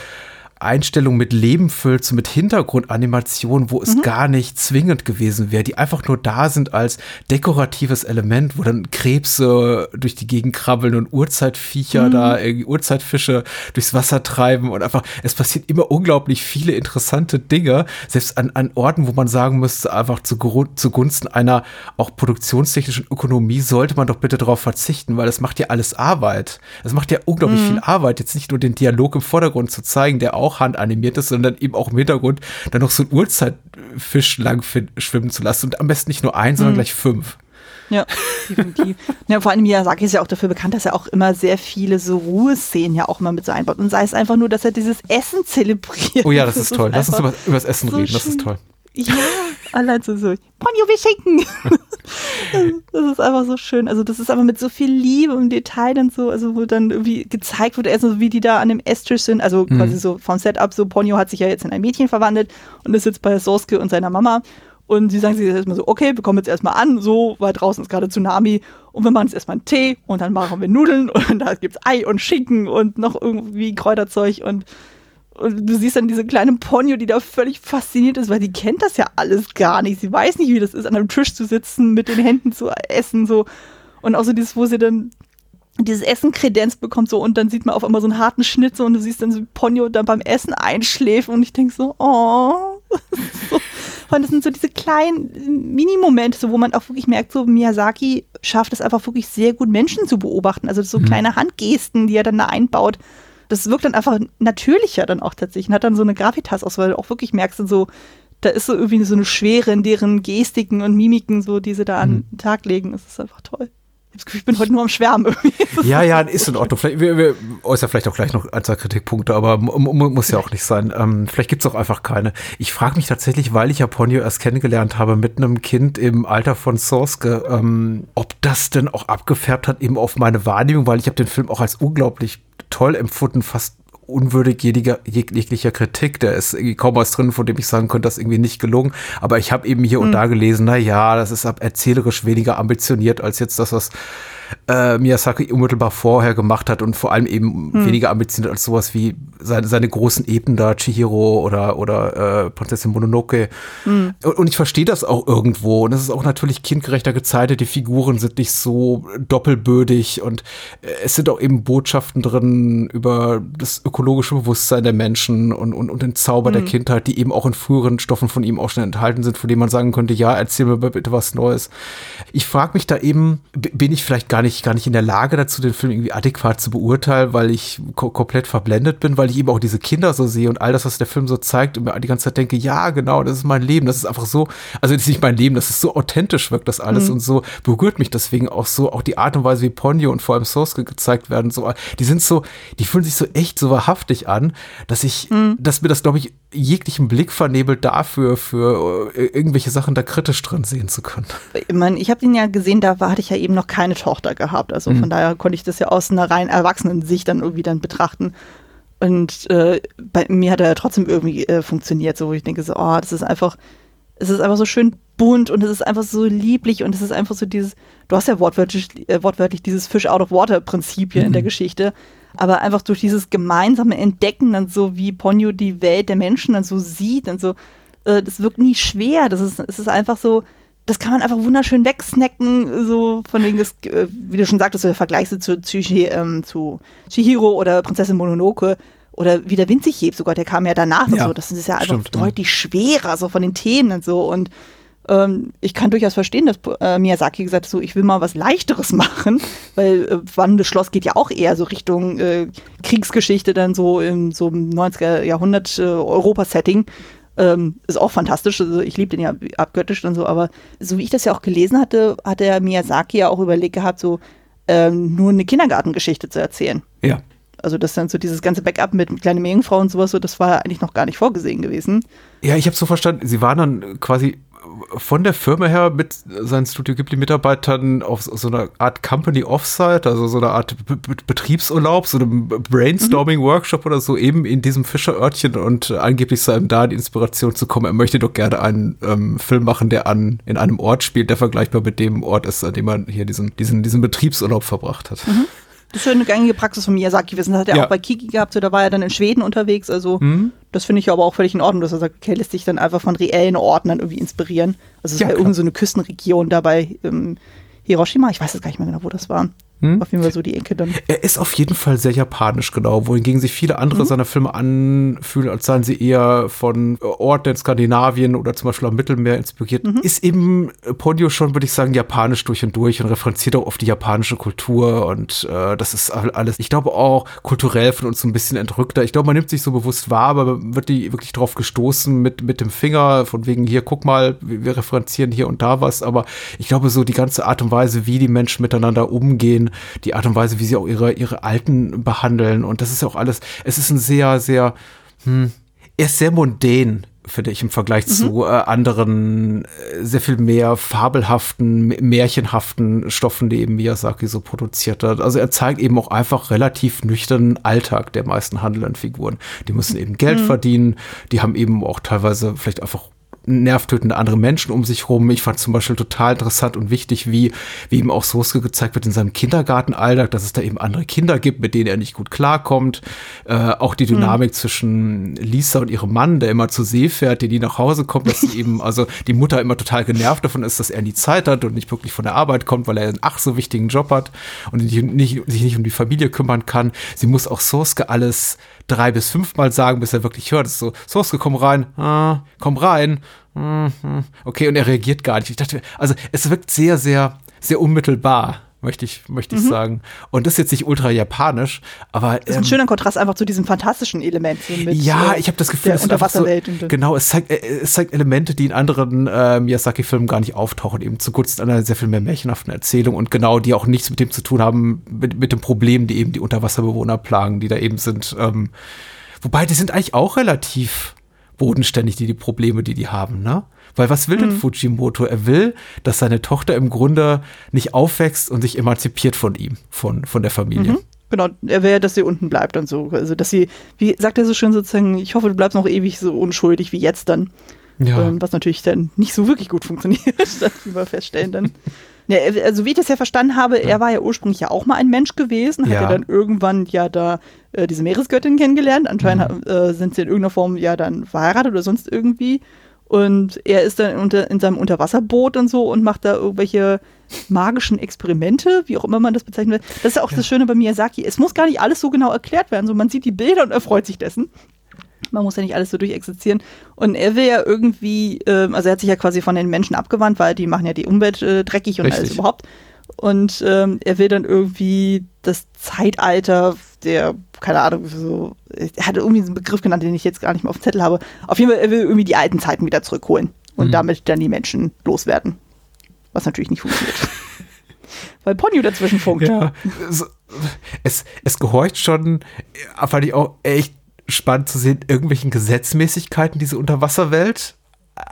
Einstellungen mit Leben füllt, so mit Hintergrundanimationen, wo es mhm. gar nicht zwingend gewesen wäre, die einfach nur da sind als dekoratives Element, wo dann Krebse durch die Gegend krabbeln und Urzeitviecher mhm. da, irgendwie Urzeitfische durchs Wasser treiben und einfach, es passiert immer unglaublich viele interessante Dinge, selbst an, an Orten, wo man sagen müsste, einfach zu, zugunsten einer auch produktionstechnischen Ökonomie sollte man doch bitte darauf verzichten, weil das macht ja alles Arbeit. Es macht ja unglaublich mhm. viel Arbeit, jetzt nicht nur den Dialog im Vordergrund zu zeigen, der auch auch handanimiert ist, sondern eben auch im Hintergrund dann noch so ein Uhrzeitfisch lang schwimmen zu lassen und am besten nicht nur ein, sondern mhm. gleich fünf. Ja, definitiv. ja, vor allem Miyazaki ist ja auch dafür bekannt, dass er auch immer sehr viele so Ruheszenen ja auch mal mit so einbaut. Und sei es einfach nur, dass er dieses Essen zelebriert. Oh ja, das, das ist toll. Lass uns über, über das Essen so reden, das ist toll. Ja, allein so, so Ponyo, wir schenken. das ist einfach so schön. Also das ist aber mit so viel Liebe und Detail und so, also wo dann irgendwie gezeigt wird, also wie die da an dem Esstisch sind, also mhm. quasi so vom Setup, so Ponyo hat sich ja jetzt in ein Mädchen verwandelt und ist jetzt bei Sosuke und seiner Mama und sie sagen sich jetzt erstmal so, okay, wir kommen jetzt erstmal an, so, weil draußen ist gerade Tsunami und wir machen jetzt erstmal einen Tee und dann machen wir Nudeln und da gibt's Ei und Schinken und noch irgendwie Kräuterzeug und und du siehst dann diese kleine Ponyo, die da völlig fasziniert ist, weil die kennt das ja alles gar nicht. Sie weiß nicht, wie das ist, an einem Tisch zu sitzen, mit den Händen zu essen, so. Und auch so dieses, wo sie dann dieses Essen Kredenz bekommt, so. Und dann sieht man auf einmal so einen harten Schnitt, so. Und du siehst dann so Ponyo dann beim Essen einschläfen. Und ich denke so, oh. so, Und das sind so diese kleinen Minimomente, so, wo man auch wirklich merkt, so Miyazaki schafft es einfach wirklich sehr gut, Menschen zu beobachten. Also so mhm. kleine Handgesten, die er dann da einbaut. Das wirkt dann einfach natürlicher dann auch tatsächlich. Und hat dann so eine Gravitas aus, weil du auch wirklich merkst, so, da ist so irgendwie so eine Schwere in deren Gestiken und Mimiken, so, die sie da an mhm. den Tag legen. Das ist einfach toll. Ich bin heute nur am Schwärmen irgendwie. Ja, ja, ist in Ordnung. Vielleicht, wir, wir äußern vielleicht auch gleich noch ein, zwei Kritikpunkte, aber muss ja auch nicht sein. Ähm, vielleicht gibt's auch einfach keine. Ich frage mich tatsächlich, weil ich Japonio erst kennengelernt habe mit einem Kind im Alter von Sosuke, ähm, ob das denn auch abgefärbt hat eben auf meine Wahrnehmung, weil ich habe den Film auch als unglaublich toll empfunden, fast unwürdig jeder, jeglicher Kritik. Der ist irgendwie kaum was drin, von dem ich sagen könnte, das ist irgendwie nicht gelungen. Aber ich habe eben hier mhm. und da gelesen, na ja, das ist erzählerisch weniger ambitioniert als jetzt das, was äh, Miyazaki unmittelbar vorher gemacht hat und vor allem eben hm. weniger ambitioniert als sowas wie seine, seine großen Epen da, Chihiro oder, oder äh, Prinzessin Mononoke. Hm. Und, und, ich verstehe das auch irgendwo. Und es ist auch natürlich kindgerechter gezeichnet. Die Figuren sind nicht so doppelbödig und äh, es sind auch eben Botschaften drin über das ökologische Bewusstsein der Menschen und, und, und den Zauber hm. der Kindheit, die eben auch in früheren Stoffen von ihm auch schon enthalten sind, von denen man sagen könnte, ja, erzähl mir bitte was Neues. Ich frage mich da eben, bin ich vielleicht gar nicht, gar nicht in der Lage dazu, den Film irgendwie adäquat zu beurteilen, weil ich ko komplett verblendet bin, weil ich eben auch diese Kinder so sehe und all das, was der Film so zeigt und mir die ganze Zeit denke, ja, genau, das ist mein Leben, das ist einfach so, also das ist nicht mein Leben, das ist so authentisch wirkt das alles mhm. und so berührt mich deswegen auch so, auch die Art und Weise, wie Ponyo und vor allem Sosuke gezeigt werden, so, die sind so, die fühlen sich so echt so wahrhaftig an, dass ich, mhm. dass mir das, glaube ich, jeglichen Blick vernebelt dafür, für äh, irgendwelche Sachen da kritisch drin sehen zu können. Ich meine, ich habe ihn ja gesehen, da hatte ich ja eben noch keine Tochter gehabt. Also mhm. von daher konnte ich das ja aus einer rein erwachsenen Sicht dann irgendwie dann betrachten. Und äh, bei mir hat er ja trotzdem irgendwie äh, funktioniert, so wo ich denke so, oh, das ist einfach, es ist einfach so schön bunt und es ist einfach so lieblich und es ist einfach so dieses, du hast ja wortwörtlich, äh, wortwörtlich dieses Fish out of water Prinzip hier mhm. in der mhm. Geschichte, aber einfach durch dieses gemeinsame Entdecken dann so, wie Ponyo die Welt der Menschen dann so sieht und so, äh, das wirkt nie schwer, das ist, es ist einfach so, das kann man einfach wunderschön wegsnacken, so von wegen des, äh, wie du schon sagtest, der Vergleich zu, zu, ähm, zu Chihiro oder Prinzessin Mononoke oder wie der Wind sich hebt sogar, der kam ja danach ja, und so. Das ist ja einfach stimmt, deutlich schwerer, so von den Themen und so. Und ähm, ich kann durchaus verstehen, dass äh, Miyazaki gesagt hat, so, ich will mal was Leichteres machen, weil äh, Wandelndes Schloss geht ja auch eher so Richtung äh, Kriegsgeschichte, dann so im so 90er Jahrhundert äh, Europa-Setting. Ähm, ist auch fantastisch, also ich liebe den ja abgöttisch und so, aber so wie ich das ja auch gelesen hatte, hat der Miyazaki ja auch überlegt gehabt, so ähm, nur eine Kindergartengeschichte zu erzählen. Ja. Also das dann so dieses ganze Backup mit kleine Meerjungfrau und sowas, so, das war eigentlich noch gar nicht vorgesehen gewesen. Ja, ich habe so verstanden, sie waren dann quasi von der Firma her mit seinen Studio Ghibli-Mitarbeitern auf so eine Art Company Offsite, also so eine Art Be Be Betriebsurlaub, so einem Brainstorming-Workshop oder so, eben in diesem Fischerörtchen und angeblich sei ihm da die Inspiration zu kommen. Er möchte doch gerne einen ähm, Film machen, der an in einem Ort spielt, der vergleichbar mit dem Ort ist, an dem man hier diesen, diesen, diesen Betriebsurlaub verbracht hat. Mhm. Das ist eine gängige Praxis von Miyazaki. Wir sind hat er ja. auch bei Kiki gehabt, so da war er dann in Schweden unterwegs. Also mhm. das finde ich aber auch völlig in Ordnung, dass er sagt, okay, lässt sich dann einfach von reellen Orten dann irgendwie inspirieren. Also es ja, war irgendwie so eine Küstenregion dabei ähm, Hiroshima, ich weiß jetzt gar nicht mehr genau, wo das war. Hm? Auf jeden Fall so die Ecke dann. Er ist auf jeden Fall sehr japanisch, genau, wohingegen sich viele andere mhm. seiner Filme anfühlen, als seien sie eher von Orten in Skandinavien oder zum Beispiel am Mittelmeer inspiriert. Mhm. Ist eben Ponyo schon, würde ich sagen, japanisch durch und durch und referenziert auch auf die japanische Kultur und äh, das ist alles, ich glaube auch kulturell von uns so ein bisschen entrückter. Ich glaube, man nimmt sich so bewusst wahr, aber wird die wirklich drauf gestoßen mit, mit dem Finger, von wegen hier, guck mal, wir referenzieren hier und da was, aber ich glaube so die ganze Art und Weise, wie die Menschen miteinander umgehen, die Art und Weise, wie sie auch ihre, ihre Alten behandeln. Und das ist auch alles, es ist ein sehr, sehr, hm, er ist sehr mundän finde ich, im Vergleich mhm. zu äh, anderen äh, sehr viel mehr fabelhaften, märchenhaften Stoffen, die eben Miyazaki so produziert hat. Also er zeigt eben auch einfach relativ nüchternen Alltag der meisten handelnden Figuren. Die müssen eben Geld mhm. verdienen, die haben eben auch teilweise vielleicht einfach nervtötende andere Menschen um sich rum. Ich fand zum Beispiel total interessant und wichtig, wie, wie ihm auch Soske gezeigt wird in seinem Kindergartenalltag, dass es da eben andere Kinder gibt, mit denen er nicht gut klarkommt. Äh, auch die Dynamik mhm. zwischen Lisa und ihrem Mann, der immer zur See fährt, die, die nach Hause kommt, dass sie eben, also die Mutter immer total genervt davon ist, dass er nie Zeit hat und nicht wirklich von der Arbeit kommt, weil er einen ach so wichtigen Job hat und nicht, nicht, sich nicht um die Familie kümmern kann. Sie muss auch Soske alles drei bis fünfmal sagen, bis er wirklich hört. Es ist so, Soske, komm rein, ah, komm rein, Okay, und er reagiert gar nicht. Ich dachte, also es wirkt sehr, sehr, sehr unmittelbar möchte ich, möchte ich mhm. sagen. Und das ist jetzt nicht ultra japanisch, aber. Das ist ein ähm, schöner Kontrast einfach zu diesem fantastischen Element. So mit, ja, äh, ich habe das Gefühl, es Unterwasserwelt. So, genau, es zeigt, äh, es zeigt Elemente, die in anderen äh, Miyazaki-Filmen gar nicht auftauchen, eben zugunsten einer sehr viel mehr märchenhaften Erzählung und genau, die auch nichts mit dem zu tun haben, mit, mit dem Problem, die eben die Unterwasserbewohner plagen, die da eben sind. Ähm, wobei, die sind eigentlich auch relativ bodenständig, die, die Probleme, die die haben, ne? Weil was will mhm. denn Fujimoto? Er will, dass seine Tochter im Grunde nicht aufwächst und sich emanzipiert von ihm, von, von der Familie. Mhm. Genau, er will, dass sie unten bleibt und so. Also, dass sie, wie sagt er so schön sozusagen, ich hoffe, du bleibst noch ewig so unschuldig wie jetzt dann. Ja. Ähm, was natürlich dann nicht so wirklich gut funktioniert, das wie wir feststellen dann. Ja, also wie ich das ja verstanden habe, er war ja ursprünglich ja auch mal ein Mensch gewesen, hat ja, ja dann irgendwann ja da äh, diese Meeresgöttin kennengelernt. Anscheinend mhm. äh, sind sie in irgendeiner Form ja dann verheiratet oder sonst irgendwie. Und er ist dann unter, in seinem Unterwasserboot und so und macht da irgendwelche magischen Experimente, wie auch immer man das bezeichnet. Das ist ja auch ja. das Schöne bei Miyazaki. Es muss gar nicht alles so genau erklärt werden. So, man sieht die Bilder und erfreut sich dessen. Man muss ja nicht alles so durchexerzieren. Und er will ja irgendwie, äh, also er hat sich ja quasi von den Menschen abgewandt, weil die machen ja die Umwelt äh, dreckig und Richtig. alles überhaupt. Und ähm, er will dann irgendwie das Zeitalter der, keine Ahnung, so, er hatte irgendwie einen Begriff genannt, den ich jetzt gar nicht mehr auf dem Zettel habe. Auf jeden Fall, er will irgendwie die alten Zeiten wieder zurückholen und mhm. damit dann die Menschen loswerden. Was natürlich nicht funktioniert. Weil Ponyo dazwischen funkt. Ja, es, es gehorcht schon, fand ich auch echt spannend zu sehen, irgendwelchen Gesetzmäßigkeiten, diese Unterwasserwelt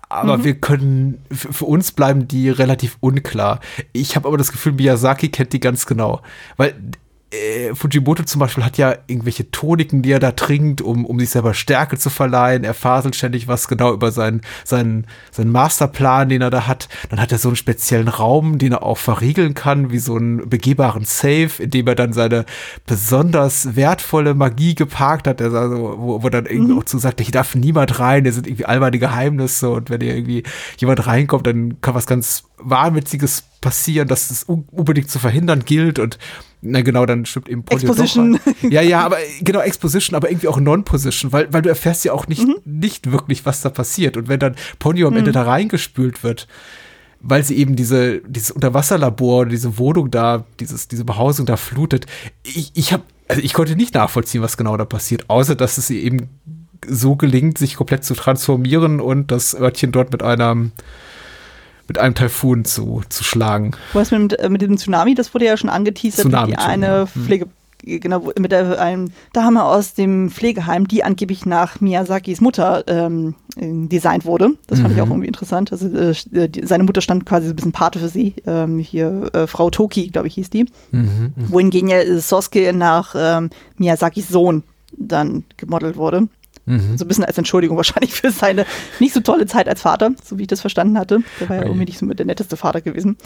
aber mhm. wir können, für uns bleiben die relativ unklar. Ich habe aber das Gefühl, Miyazaki kennt die ganz genau. Weil äh, Fujimoto zum Beispiel hat ja irgendwelche Toniken, die er da trinkt, um, um sich selber Stärke zu verleihen. Er faselt ständig was genau über seinen, seinen, seinen Masterplan, den er da hat. Dann hat er so einen speziellen Raum, den er auch verriegeln kann, wie so einen begehbaren Safe, in dem er dann seine besonders wertvolle Magie geparkt hat, also, wo, wo dann irgendwie mhm. auch zu sagt, hier darf niemand rein, hier sind irgendwie all meine Geheimnisse und wenn hier irgendwie jemand reinkommt, dann kann was ganz Wahnwitziges passieren, dass es unbedingt zu verhindern gilt und na genau, dann stimmt eben Polio Exposition. Ja, ja, aber genau, Exposition, aber irgendwie auch Non-Position, weil, weil du erfährst ja auch nicht, mhm. nicht wirklich, was da passiert. Und wenn dann Ponyo am mhm. Ende da reingespült wird, weil sie eben diese, dieses Unterwasserlabor oder diese Wohnung da, dieses, diese Behausung da flutet, ich, ich habe, also ich konnte nicht nachvollziehen, was genau da passiert, außer dass es ihr eben so gelingt, sich komplett zu transformieren und das Örtchen dort mit einem mit einem Taifun zu, zu schlagen. Was mit, äh, mit dem Tsunami, das wurde ja schon angeteasert, Tsunami die eine hm. Pflege, genau, mit der, einem Dame aus dem Pflegeheim, die angeblich nach Miyazakis Mutter ähm, designt wurde. Das fand mhm. ich auch irgendwie interessant. Also äh, die, seine Mutter stand quasi so ein bisschen Pate für sie. Ähm, hier äh, Frau Toki, glaube ich, hieß die. Mhm, mh. Wohingegen ja Sosuke nach ähm, Miyazakis Sohn dann gemodelt wurde. Mhm. So ein bisschen als Entschuldigung wahrscheinlich für seine nicht so tolle Zeit als Vater, so wie ich das verstanden hatte. Der war ja irgendwie nicht so der netteste Vater gewesen.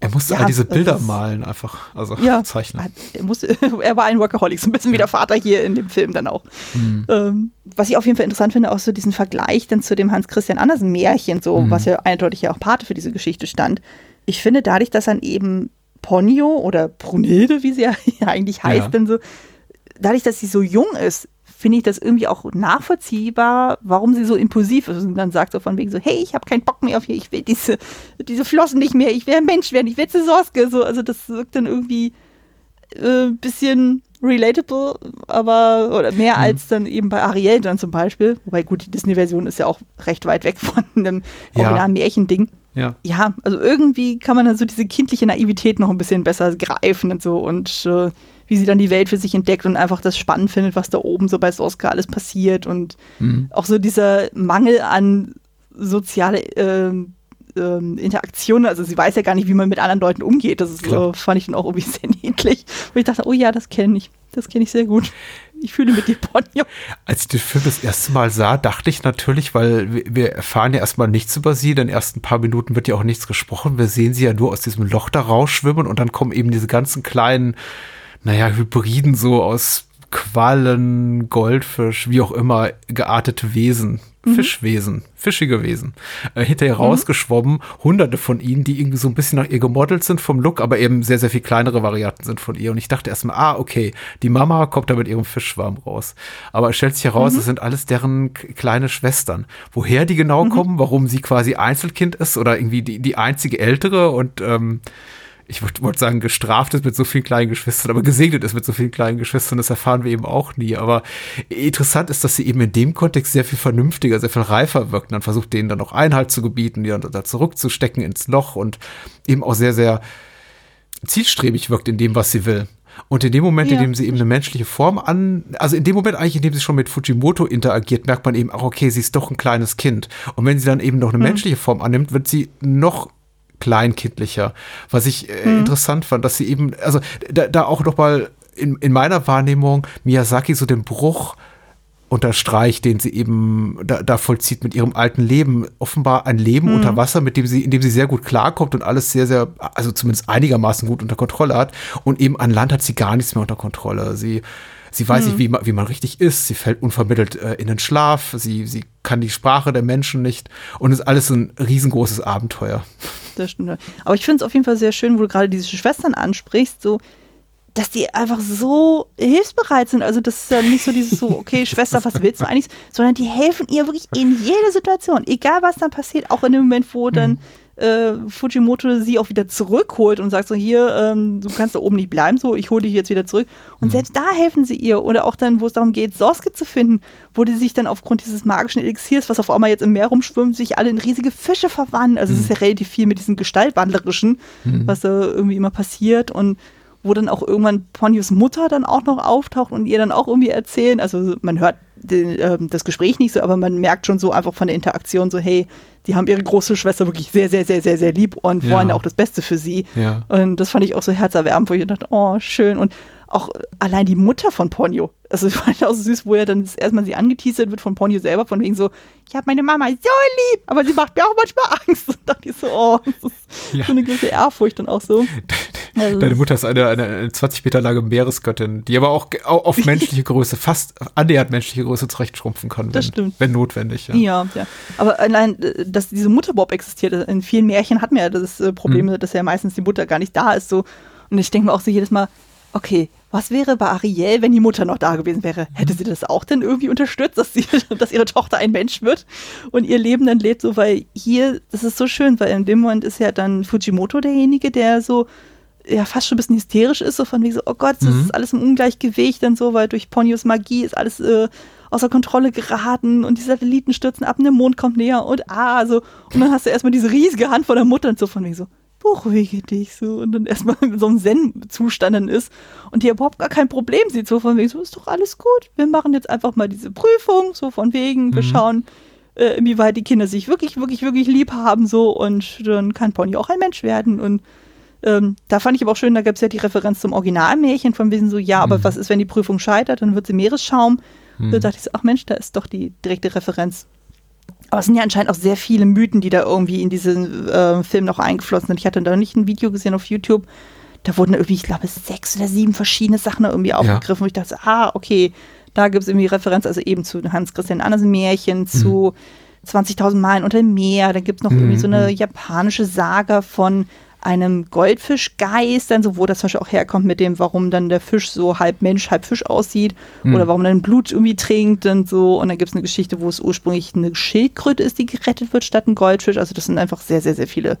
Er musste ja, all diese Bilder malen, einfach, also ja, zeichnen. Er, musste, er war ein Workaholic, so ein bisschen wie der Vater hier in dem Film dann auch. Mhm. Ähm, was ich auf jeden Fall interessant finde, auch so diesen Vergleich dann zu dem Hans-Christian Andersen Märchen, so, mhm. was ja eindeutig ja auch Pate für diese Geschichte stand. Ich finde dadurch, dass dann eben Ponyo oder Brunilde, wie sie ja eigentlich heißt, ja. dann so, dadurch, dass sie so jung ist, finde ich das irgendwie auch nachvollziehbar, warum sie so impulsiv ist und dann sagt so von wegen so, hey, ich habe keinen Bock mehr auf hier, ich will diese, diese Flossen nicht mehr, ich will ein Mensch werden, ich will Soske, so, also das wirkt dann irgendwie ein äh, bisschen relatable, aber oder mehr mhm. als dann eben bei Ariel dann zum Beispiel, wobei gut, die Disney-Version ist ja auch recht weit weg von einem originalen ja. Märchending. Ja. ja, also irgendwie kann man dann so diese kindliche Naivität noch ein bisschen besser greifen und so und äh, wie sie dann die Welt für sich entdeckt und einfach das spannend findet, was da oben so bei Soska alles passiert und mhm. auch so dieser Mangel an soziale äh, ähm, Interaktion, also sie weiß ja gar nicht, wie man mit anderen Leuten umgeht. Das ist, so, fand ich dann auch irgendwie sehr niedlich. Und ich dachte, oh ja, das kenne ich. Das kenne ich sehr gut. Ich fühle mit dir, Ponyo. Als ich den Film das erste Mal sah, dachte ich natürlich, weil wir erfahren ja erstmal nichts über sie. In den ersten paar Minuten wird ja auch nichts gesprochen. Wir sehen sie ja nur aus diesem Loch da rausschwimmen und dann kommen eben diese ganzen kleinen naja, Hybriden so aus Quallen, Goldfisch, wie auch immer, geartete Wesen, mhm. Fischwesen, fischige Wesen, äh, hinterher mhm. rausgeschwommen. Hunderte von ihnen, die irgendwie so ein bisschen nach ihr gemodelt sind vom Look, aber eben sehr, sehr viel kleinere Varianten sind von ihr. Und ich dachte erstmal, ah, okay, die Mama kommt da mit ihrem Fischschwarm raus. Aber es stellt sich heraus, mhm. es sind alles deren kleine Schwestern. Woher die genau mhm. kommen, warum sie quasi Einzelkind ist oder irgendwie die, die einzige Ältere und ähm, ich wollte sagen, gestraft ist mit so vielen kleinen Geschwistern, aber gesegnet ist mit so vielen kleinen Geschwistern, das erfahren wir eben auch nie. Aber interessant ist, dass sie eben in dem Kontext sehr viel vernünftiger, sehr viel reifer wirkt. Und dann versucht denen dann noch Einhalt zu gebieten, die dann da zurückzustecken ins Loch und eben auch sehr, sehr zielstrebig wirkt in dem, was sie will. Und in dem Moment, ja. in dem sie eben eine menschliche Form an, also in dem Moment eigentlich, in dem sie schon mit Fujimoto interagiert, merkt man eben auch, okay, sie ist doch ein kleines Kind. Und wenn sie dann eben noch eine hm. menschliche Form annimmt, wird sie noch kleinkindlicher. Was ich äh, hm. interessant fand, dass sie eben, also da, da auch noch mal in, in meiner Wahrnehmung Miyazaki so den Bruch unterstreicht, den sie eben da, da vollzieht mit ihrem alten Leben. Offenbar ein Leben mhm. unter Wasser, mit dem sie, in dem sie sehr gut klarkommt und alles sehr, sehr, also zumindest einigermaßen gut unter Kontrolle hat. Und eben an Land hat sie gar nichts mehr unter Kontrolle. Sie, sie weiß mhm. nicht, wie man, wie man richtig ist. Sie fällt unvermittelt äh, in den Schlaf. Sie, sie kann die Sprache der Menschen nicht. Und ist alles ein riesengroßes Abenteuer das stimmt. Aber ich finde es auf jeden Fall sehr schön, wo du gerade diese Schwestern ansprichst, so, dass die einfach so hilfsbereit sind. Also das ist ja nicht so dieses so, okay, Schwester, was willst du eigentlich? Sondern die helfen ihr wirklich in jeder Situation, egal was dann passiert, auch in dem Moment, wo dann mhm äh, Fujimoto sie auch wieder zurückholt und sagt so, hier, ähm, du kannst da oben nicht bleiben, so, ich hole dich jetzt wieder zurück. Und mhm. selbst da helfen sie ihr. Oder auch dann, wo es darum geht, Soske zu finden, wo die sich dann aufgrund dieses magischen Elixiers, was auf einmal jetzt im Meer rumschwimmt, sich alle in riesige Fische verwandeln. Also mhm. es ist ja relativ viel mit diesem Gestaltwandlerischen, mhm. was da irgendwie immer passiert. Und wo dann auch irgendwann Ponyos Mutter dann auch noch auftaucht und ihr dann auch irgendwie erzählen. Also man hört den, äh, das Gespräch nicht so, aber man merkt schon so einfach von der Interaktion so, hey, die haben ihre große Schwester wirklich sehr, sehr, sehr, sehr, sehr lieb und wollen ja. auch das Beste für sie. Ja. Und das fand ich auch so herzerwärmend, wo ich dachte, oh, schön. Und auch allein die Mutter von Ponyo. Also ich fand auch so süß, wo er dann erstmal sie angeteasert wird von Ponyo selber, von wegen so, ich habe meine Mama so lieb, aber sie macht mir auch manchmal Angst. Und dachte ich so, oh, das ist ja. so eine gewisse Ehrfurcht dann auch so. Also Deine Mutter ist eine, eine, eine 20 Meter lange Meeresgöttin, die aber auch auf menschliche Größe, fast annähernd menschliche Größe zurechtschrumpfen kann, wenn, das stimmt. wenn notwendig. Ja. ja, ja. Aber allein, äh, dass diese Mutterbob existiert, in vielen Märchen hat man ja das äh, Problem, mhm. dass ja meistens die Mutter gar nicht da ist. So. Und ich denke mir auch so jedes Mal, okay, was wäre bei Ariel, wenn die Mutter noch da gewesen wäre? Hätte sie das auch denn irgendwie unterstützt, dass, sie, dass ihre Tochter ein Mensch wird und ihr Leben dann lebt? So, weil hier, das ist so schön, weil in dem Moment ist ja dann Fujimoto derjenige, der so ja fast schon ein bisschen hysterisch ist, so von wie so, oh Gott, das mhm. ist alles im Ungleichgewicht und so, weil durch Ponyos Magie ist alles äh, außer Kontrolle geraten und die Satelliten stürzen ab und der Mond kommt näher und ah, so. Und dann hast du erstmal diese riesige Hand von der Mutter und so von wie so, beruhige dich so und dann erstmal in so einem Zen-Zustand dann ist und die überhaupt gar kein Problem sieht, so von wegen, so ist doch alles gut, wir machen jetzt einfach mal diese Prüfung, so von wegen, wir mhm. schauen, äh, inwieweit die Kinder sich wirklich, wirklich, wirklich lieb haben, so und dann kann Pony auch ein Mensch werden und ähm, da fand ich aber auch schön, da gab es ja die Referenz zum Originalmärchen von wegen so, ja, aber mhm. was ist, wenn die Prüfung scheitert, dann wird sie Meeresschaum. Mhm. Da dachte ich so, ach Mensch, da ist doch die direkte Referenz aber es sind ja anscheinend auch sehr viele Mythen, die da irgendwie in diesen äh, Film noch eingeflossen sind. Ich hatte da nicht ein Video gesehen auf YouTube. Da wurden irgendwie, ich glaube, sechs oder sieben verschiedene Sachen irgendwie aufgegriffen. Ja. Und ich dachte, ah, okay, da gibt es irgendwie Referenz, also eben zu Hans Christian Andersen Märchen, mhm. zu 20.000 Meilen unter dem Meer. Da gibt es noch mhm. irgendwie so eine mhm. japanische Saga von einem Goldfischgeist, dann so, wo das zum Beispiel auch herkommt mit dem, warum dann der Fisch so halb Mensch, halb Fisch aussieht mhm. oder warum dann Blut irgendwie trinkt und so. Und dann gibt es eine Geschichte, wo es ursprünglich eine Schildkröte ist, die gerettet wird statt ein Goldfisch. Also das sind einfach sehr, sehr, sehr viele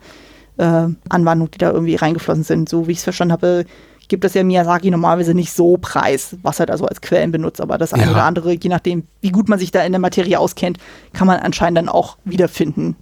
äh, Anwandlungen, die da irgendwie reingeflossen sind. So wie ich es verstanden habe, gibt das ja Miyazaki normalerweise nicht so preis, was er da so als Quellen benutzt. Aber das eine ja. oder andere, je nachdem, wie gut man sich da in der Materie auskennt, kann man anscheinend dann auch wiederfinden.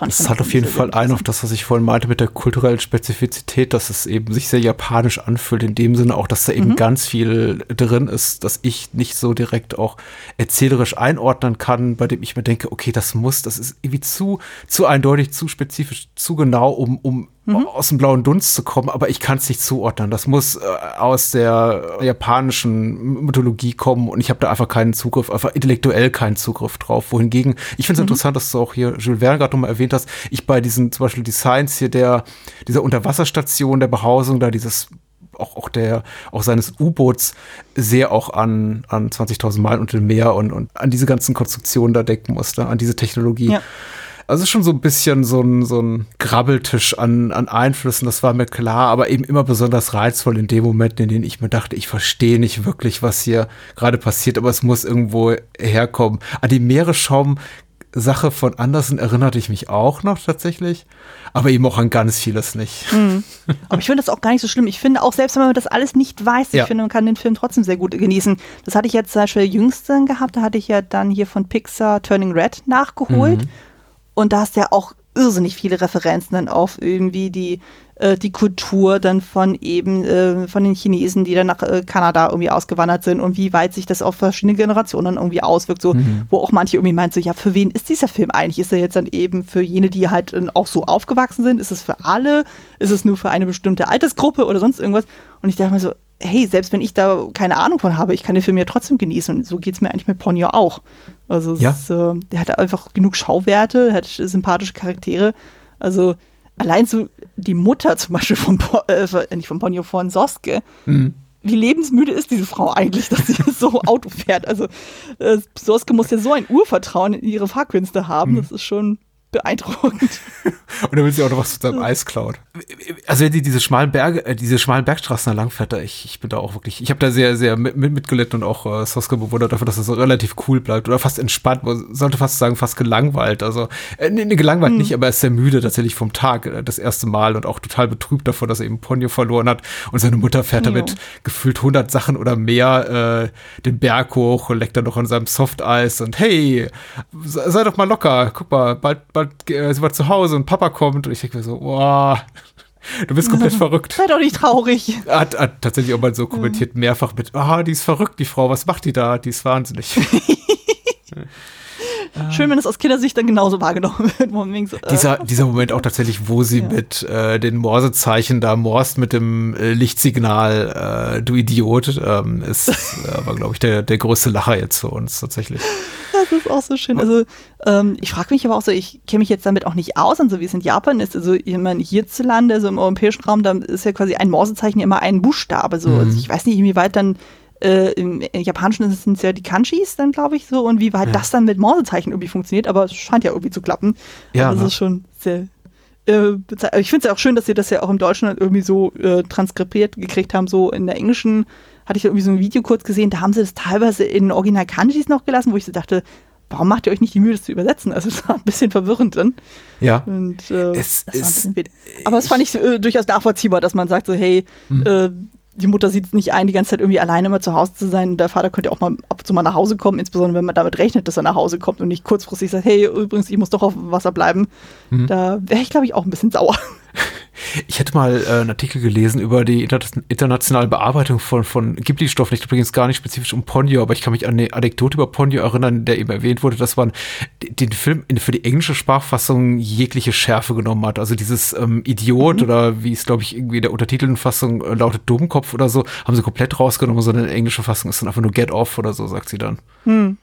Das, das hat auf jeden Fall ein auf das, was ich vorhin meinte mit der kulturellen Spezifizität, dass es eben sich sehr japanisch anfühlt, in dem Sinne auch, dass da eben mhm. ganz viel drin ist, dass ich nicht so direkt auch erzählerisch einordnen kann, bei dem ich mir denke, okay, das muss, das ist irgendwie zu, zu eindeutig, zu spezifisch, zu genau, um, um mhm. aus dem blauen Dunst zu kommen, aber ich kann es nicht zuordnen. Das muss äh, aus der japanischen Mythologie kommen und ich habe da einfach keinen Zugriff, einfach intellektuell keinen Zugriff drauf. Wohingegen, ich finde es mhm. interessant, dass du auch hier Jules Verne gerade nochmal erwähnt hast, ich bei diesen zum Beispiel Designs hier der, dieser Unterwasserstation, der Behausung, da dieses auch, auch der, auch seines U-Boots sehr auch an, an 20.000 Meilen unter dem Meer und, und an diese ganzen Konstruktionen da denken musste, an diese Technologie. Ja. Also schon so ein bisschen so ein, so ein Grabbeltisch an, an Einflüssen, das war mir klar, aber eben immer besonders reizvoll in dem Moment, in denen ich mir dachte, ich verstehe nicht wirklich, was hier gerade passiert, aber es muss irgendwo herkommen. An die Meeresschaum Sache von Anderson erinnerte ich mich auch noch tatsächlich, aber eben auch an ganz vieles nicht. Mhm. Aber ich finde das auch gar nicht so schlimm. Ich finde auch, selbst wenn man das alles nicht weiß, ja. ich finde, man kann den Film trotzdem sehr gut genießen. Das hatte ich jetzt zum Beispiel jüngsten gehabt, da hatte ich ja dann hier von Pixar Turning Red nachgeholt. Mhm. Und da hast du ja auch irrsinnig viele Referenzen dann auf irgendwie die, äh, die Kultur dann von eben äh, von den Chinesen, die dann nach äh, Kanada irgendwie ausgewandert sind und wie weit sich das auf verschiedene Generationen irgendwie auswirkt, so mhm. wo auch manche irgendwie meinen so, ja, für wen ist dieser Film eigentlich? Ist er jetzt dann eben für jene, die halt äh, auch so aufgewachsen sind? Ist es für alle? Ist es nur für eine bestimmte Altersgruppe oder sonst irgendwas? Und ich dachte mir so, hey, selbst wenn ich da keine Ahnung von habe, ich kann den Film ja trotzdem genießen. Und so geht es mir eigentlich mit Ponyo auch. Also ja. ist, äh, der hat einfach genug Schauwerte, hat sympathische Charaktere. Also allein so die Mutter zum Beispiel von, äh, nicht von Ponyo, von Soske. Mhm. Wie lebensmüde ist diese Frau eigentlich, dass sie so Auto fährt? Also äh, Soske muss ja so ein Urvertrauen in ihre Fahrkünste haben. Mhm. Das ist schon beeindruckend. Und dann will sie auch noch was zu seinem Eis klauen. Also wenn die diese schmalen Berge, äh, diese schmalen Bergstraßen lang fährt, da ich, ich bin da auch wirklich, ich habe da sehr, sehr mit, mitgelitten und auch äh, Soska bewundert dafür, dass das so relativ cool bleibt oder fast entspannt, man sollte fast sagen, fast gelangweilt. Also, äh, nee, gelangweilt hm. nicht, aber er ist sehr müde tatsächlich vom Tag, äh, das erste Mal und auch total betrübt davon, dass er eben Ponyo verloren hat und seine Mutter fährt ja. damit gefühlt 100 Sachen oder mehr äh, den Berg hoch und leckt dann noch an seinem Softeis und hey, sei doch mal locker, guck mal, bald, bald äh, sind wir zu Hause und Papa kommt und ich denke mir so, boah, du bist komplett verrückt. Sei doch nicht traurig. Hat, hat tatsächlich auch mal so kommentiert, mehrfach mit, ah, die ist verrückt, die Frau, was macht die da? Die ist wahnsinnig. Schön, wenn es aus Kindersicht dann genauso wahrgenommen wird. So, äh, dieser, dieser Moment auch tatsächlich, wo sie ja. mit äh, den Morsezeichen da morst mit dem äh, Lichtsignal, äh, du Idiot, ähm, ist aber, glaube ich, der, der größte Lacher jetzt für uns tatsächlich. Das ist auch so schön. Also ähm, ich frage mich aber auch so, ich kenne mich jetzt damit auch nicht aus, und so wie es in Japan ist. Also ich meine, hierzulande, also im europäischen Raum, da ist ja quasi ein Morsezeichen immer ein Buchstabe. So. Mhm. Also ich weiß nicht, inwieweit dann äh, im, Japanischen sind es ja die Kanjis dann, glaube ich, so, und wie weit ja. das dann mit Morsezeichen irgendwie funktioniert, aber es scheint ja irgendwie zu klappen. Ja. Also das ist schon sehr. Äh, ich finde es ja auch schön, dass sie das ja auch im Deutschen irgendwie so äh, transkribiert gekriegt haben, so in der englischen hatte ich irgendwie so ein Video kurz gesehen, da haben sie das teilweise in Original Kanjis noch gelassen, wo ich so dachte, warum macht ihr euch nicht die Mühe, das zu übersetzen? Also es war ein bisschen verwirrend dann. Ja. Und, äh, es ist, aber es fand ich äh, durchaus nachvollziehbar, dass man sagt so, hey, hm. äh, die Mutter sieht es nicht ein, die ganze Zeit irgendwie alleine immer zu Hause zu sein. Der Vater könnte auch mal ab und zu mal nach Hause kommen, insbesondere wenn man damit rechnet, dass er nach Hause kommt und nicht kurzfristig sagt, hey, übrigens, ich muss doch auf Wasser bleiben. Mhm. Da wäre ich, glaube ich, auch ein bisschen sauer. Ich hätte mal äh, einen Artikel gelesen über die inter internationale Bearbeitung von, von Ghibli-Stoffen. Ich übrigens gar nicht spezifisch um Ponyo, aber ich kann mich an eine Anekdote über Ponyo erinnern, der eben erwähnt wurde, dass man den Film für die englische Sprachfassung jegliche Schärfe genommen hat. Also dieses ähm, Idiot mhm. oder wie es, glaube ich, irgendwie in der untertitelten Fassung äh, lautet Dummkopf oder so, haben sie komplett rausgenommen, sondern in der englischen Fassung ist dann einfach nur Get Off oder so, sagt sie dann. Mhm.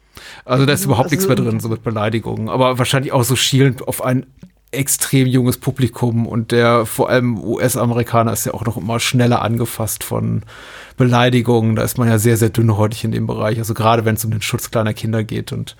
Also da ist überhaupt also, nichts mehr drin, so mit Beleidigungen. Aber wahrscheinlich auch so schielend auf ein extrem junges Publikum und der vor allem US-Amerikaner ist ja auch noch immer schneller angefasst von Beleidigungen. Da ist man ja sehr, sehr dünnhäutig in dem Bereich. Also gerade wenn es um den Schutz kleiner Kinder geht. Und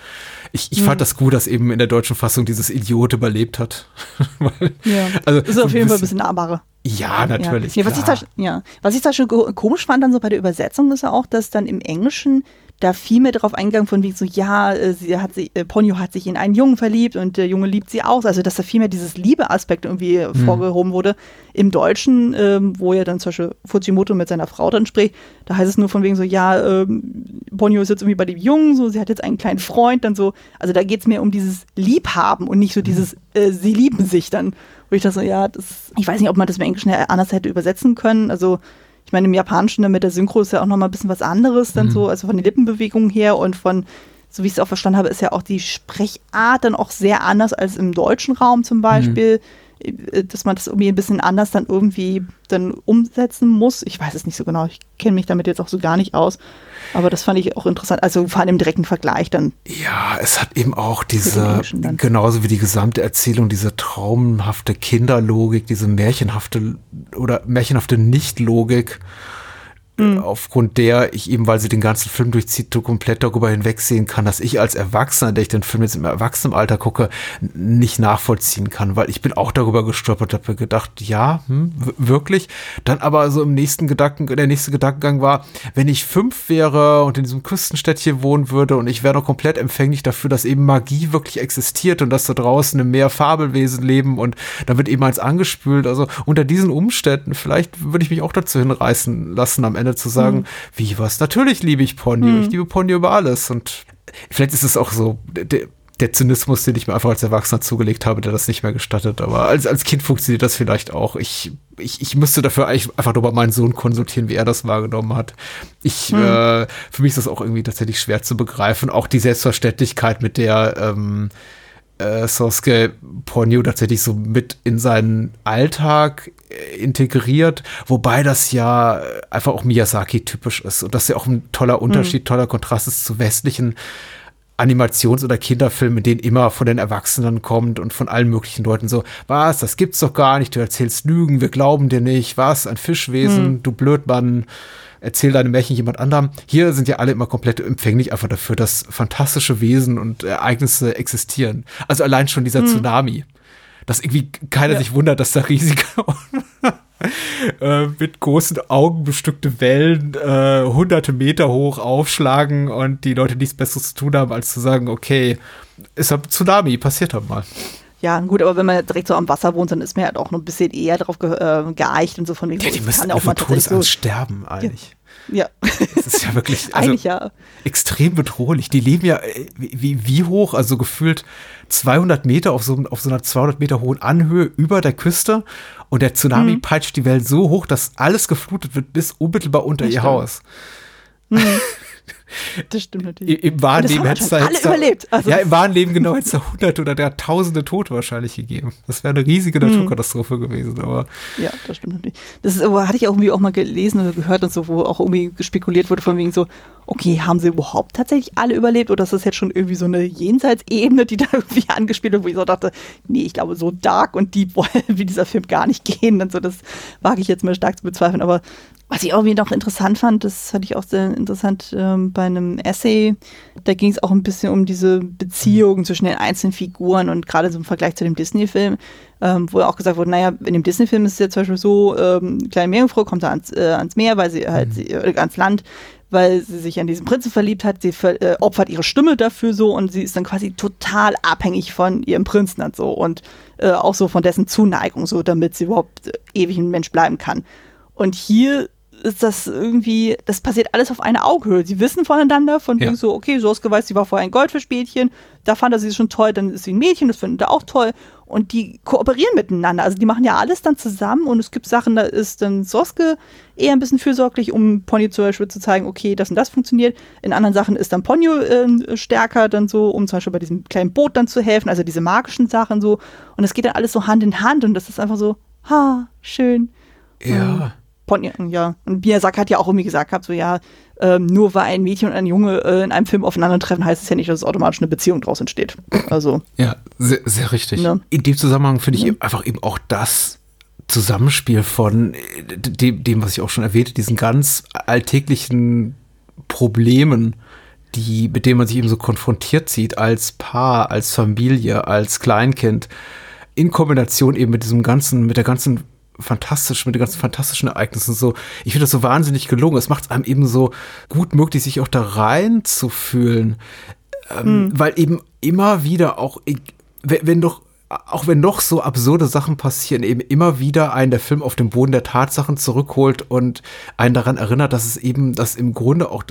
ich, ich mhm. fand das gut, dass eben in der deutschen Fassung dieses Idiot überlebt hat. Weil, ja. Also, ist auf jeden Fall ein bisschen nahbarer. Ja, natürlich. Ja. Ja, was, ich da, ja. was ich da schon komisch fand dann so bei der Übersetzung ist ja auch, dass dann im Englischen da viel mehr darauf eingegangen von wie so, ja, äh, sie hat sich, äh, Ponyo hat sich in einen Jungen verliebt und der Junge liebt sie auch. Also, dass da viel mehr dieses Liebe-Aspekt irgendwie mhm. vorgehoben wurde. Im Deutschen, ähm, wo ja dann zum Beispiel Fujimoto mit seiner Frau dann spricht, da heißt es nur von wegen so, ja, ähm, Ponyo ist jetzt irgendwie bei dem Jungen, so, sie hat jetzt einen kleinen Freund, dann so. Also, da geht es mehr um dieses Liebhaben und nicht so dieses, äh, sie lieben sich dann. Wo ich dachte so, ja, das, ich weiß nicht, ob man das im Englischen anders hätte übersetzen können. Also, ich meine, im Japanischen mit der Synchro ist ja auch nochmal ein bisschen was anderes, dann mhm. so, also von den Lippenbewegungen her und von, so wie ich es auch verstanden habe, ist ja auch die Sprechart dann auch sehr anders als im deutschen Raum zum Beispiel. Mhm. Äh, dass man das irgendwie ein bisschen anders dann irgendwie dann umsetzen muss. Ich weiß es nicht so genau. Ich kenne mich damit jetzt auch so gar nicht aus. Aber das fand ich auch interessant. Also vor allem im direkten Vergleich dann. Ja, es hat eben auch diese, genauso wie die gesamte Erzählung, diese traumhafte Kinderlogik, diese märchenhafte oder märchenhafte Nichtlogik. Mhm. aufgrund der ich eben, weil sie den ganzen Film durchzieht, komplett darüber hinwegsehen kann, dass ich als Erwachsener, der ich den Film jetzt im Erwachsenenalter gucke, nicht nachvollziehen kann, weil ich bin auch darüber gestolpert, habe gedacht, ja, hm, wirklich. Dann aber so im nächsten Gedanken, der nächste Gedankengang war, wenn ich fünf wäre und in diesem Küstenstädtchen wohnen würde und ich wäre noch komplett empfänglich dafür, dass eben Magie wirklich existiert und dass da draußen im Meer Fabelwesen leben und da wird eben eins angespült. Also unter diesen Umständen, vielleicht würde ich mich auch dazu hinreißen lassen, am Ende Ende zu sagen, mhm. wie was? Natürlich liebe ich Ponyo. Mhm. Ich liebe Ponyo über alles. Und vielleicht ist es auch so, der, der Zynismus, den ich mir einfach als Erwachsener zugelegt habe, der das nicht mehr gestattet. Aber als, als Kind funktioniert das vielleicht auch. Ich, ich, ich müsste dafür eigentlich einfach nur bei meinen Sohn konsultieren, wie er das wahrgenommen hat. Ich, hm. äh, für mich ist das auch irgendwie tatsächlich schwer zu begreifen. Auch die Selbstverständlichkeit, mit der ähm, äh, Sosuke Ponyo tatsächlich so mit in seinen Alltag äh, integriert, wobei das ja einfach auch Miyazaki typisch ist und das ja auch ein toller Unterschied, mhm. toller Kontrast ist zu westlichen Animations- oder Kinderfilmen, in denen immer von den Erwachsenen kommt und von allen möglichen Leuten so, was, das gibt's doch gar nicht, du erzählst Lügen, wir glauben dir nicht, was, ein Fischwesen, mhm. du Blödmann erzähl deine Märchen jemand anderem. Hier sind ja alle immer komplett empfänglich einfach dafür, dass fantastische Wesen und Ereignisse existieren. Also allein schon dieser hm. Tsunami. Dass irgendwie keiner ja. sich wundert, dass da riesige äh, mit großen Augen bestückte Wellen äh, hunderte Meter hoch aufschlagen und die Leute nichts Besseres zu tun haben, als zu sagen, okay, ist ein Tsunami, passiert halt mal. Ja, gut, aber wenn man direkt so am Wasser wohnt, dann ist man halt auch noch ein bisschen eher darauf ge äh, geeicht und so von wegen. Ja, die müssen auch mal Todesangst sterben eigentlich. Ja. Das ist ja wirklich also ja. extrem bedrohlich. Die leben ja äh, wie, wie hoch, also gefühlt 200 Meter auf so, auf so einer 200 Meter hohen Anhöhe über der Küste und der Tsunami mhm. peitscht die Welt so hoch, dass alles geflutet wird bis unmittelbar unter das ihr stimmt. Haus. Mhm. Das stimmt natürlich. Im wahren Leben hätte es da, alle überlebt. Also ja, im wahren Leben genau hätte es da hunderte oder gar tausende Tote wahrscheinlich gegeben. Das wäre eine riesige hm. Naturkatastrophe gewesen, aber. Ja, das stimmt natürlich. Das ist, aber hatte ich auch irgendwie auch mal gelesen oder gehört und so, wo auch irgendwie spekuliert wurde von wegen so, okay, haben sie überhaupt tatsächlich alle überlebt oder ist das jetzt schon irgendwie so eine Jenseitsebene, die da irgendwie angespielt wird, wo ich so dachte, nee, ich glaube, so dark und deep wie dieser Film gar nicht gehen. Und so, das wage ich jetzt mal stark zu bezweifeln. Aber was ich irgendwie noch interessant fand, das hatte ich auch sehr interessant ähm, bei einem Essay, da ging es auch ein bisschen um diese Beziehungen zwischen den einzelnen Figuren und gerade so im Vergleich zu dem Disney-Film, ähm, wo auch gesagt wurde, naja, in dem Disney-Film ist es ja zum Beispiel so, ähm, kleine Meerjungfrau kommt da ans, äh, ans Meer, weil sie halt, mhm. sie, äh, ans Land, weil sie sich an diesen Prinzen verliebt hat, sie ver, äh, opfert ihre Stimme dafür so und sie ist dann quasi total abhängig von ihrem Prinzen und so und äh, auch so von dessen Zuneigung so, damit sie überhaupt äh, ewig ein Mensch bleiben kann. Und hier ist das irgendwie, das passiert alles auf einer Augenhöhe. Sie wissen voneinander, von ja. so, okay, Soske weiß, sie war vorher ein Goldfischmädchen, da fand er sie schon toll, dann ist sie ein Mädchen, das findet er auch toll. Und die kooperieren miteinander. Also die machen ja alles dann zusammen und es gibt Sachen, da ist dann Soske eher ein bisschen fürsorglich, um Ponyo zum Beispiel zu zeigen, okay, das und das funktioniert. In anderen Sachen ist dann Ponyo äh, stärker dann so, um zum Beispiel bei diesem kleinen Boot dann zu helfen, also diese magischen Sachen so. Und es geht dann alles so Hand in Hand und das ist einfach so, ha, schön. Ja. Ponyo, ja. Und Miyazaki hat ja auch irgendwie gesagt gehabt, so ja, ähm, nur weil ein Mädchen und ein Junge äh, in einem Film aufeinandertreffen, heißt es ja nicht, dass automatisch eine Beziehung draus entsteht. Also. Ja, sehr, sehr richtig. Ne? In dem Zusammenhang finde ich ja. einfach eben auch das Zusammenspiel von dem, dem, was ich auch schon erwähnte, diesen ganz alltäglichen Problemen, die, mit denen man sich eben so konfrontiert sieht als Paar, als Familie, als Kleinkind, in Kombination eben mit diesem ganzen, mit der ganzen fantastisch, mit den ganzen fantastischen Ereignissen so. Ich finde das so wahnsinnig gelungen. Es macht es einem eben so gut möglich, sich auch da rein zu fühlen. Ähm, hm. Weil eben immer wieder auch, wenn, wenn doch auch wenn noch so absurde Sachen passieren, eben immer wieder einen der Film auf den Boden der Tatsachen zurückholt und einen daran erinnert, dass es eben, dass im Grunde auch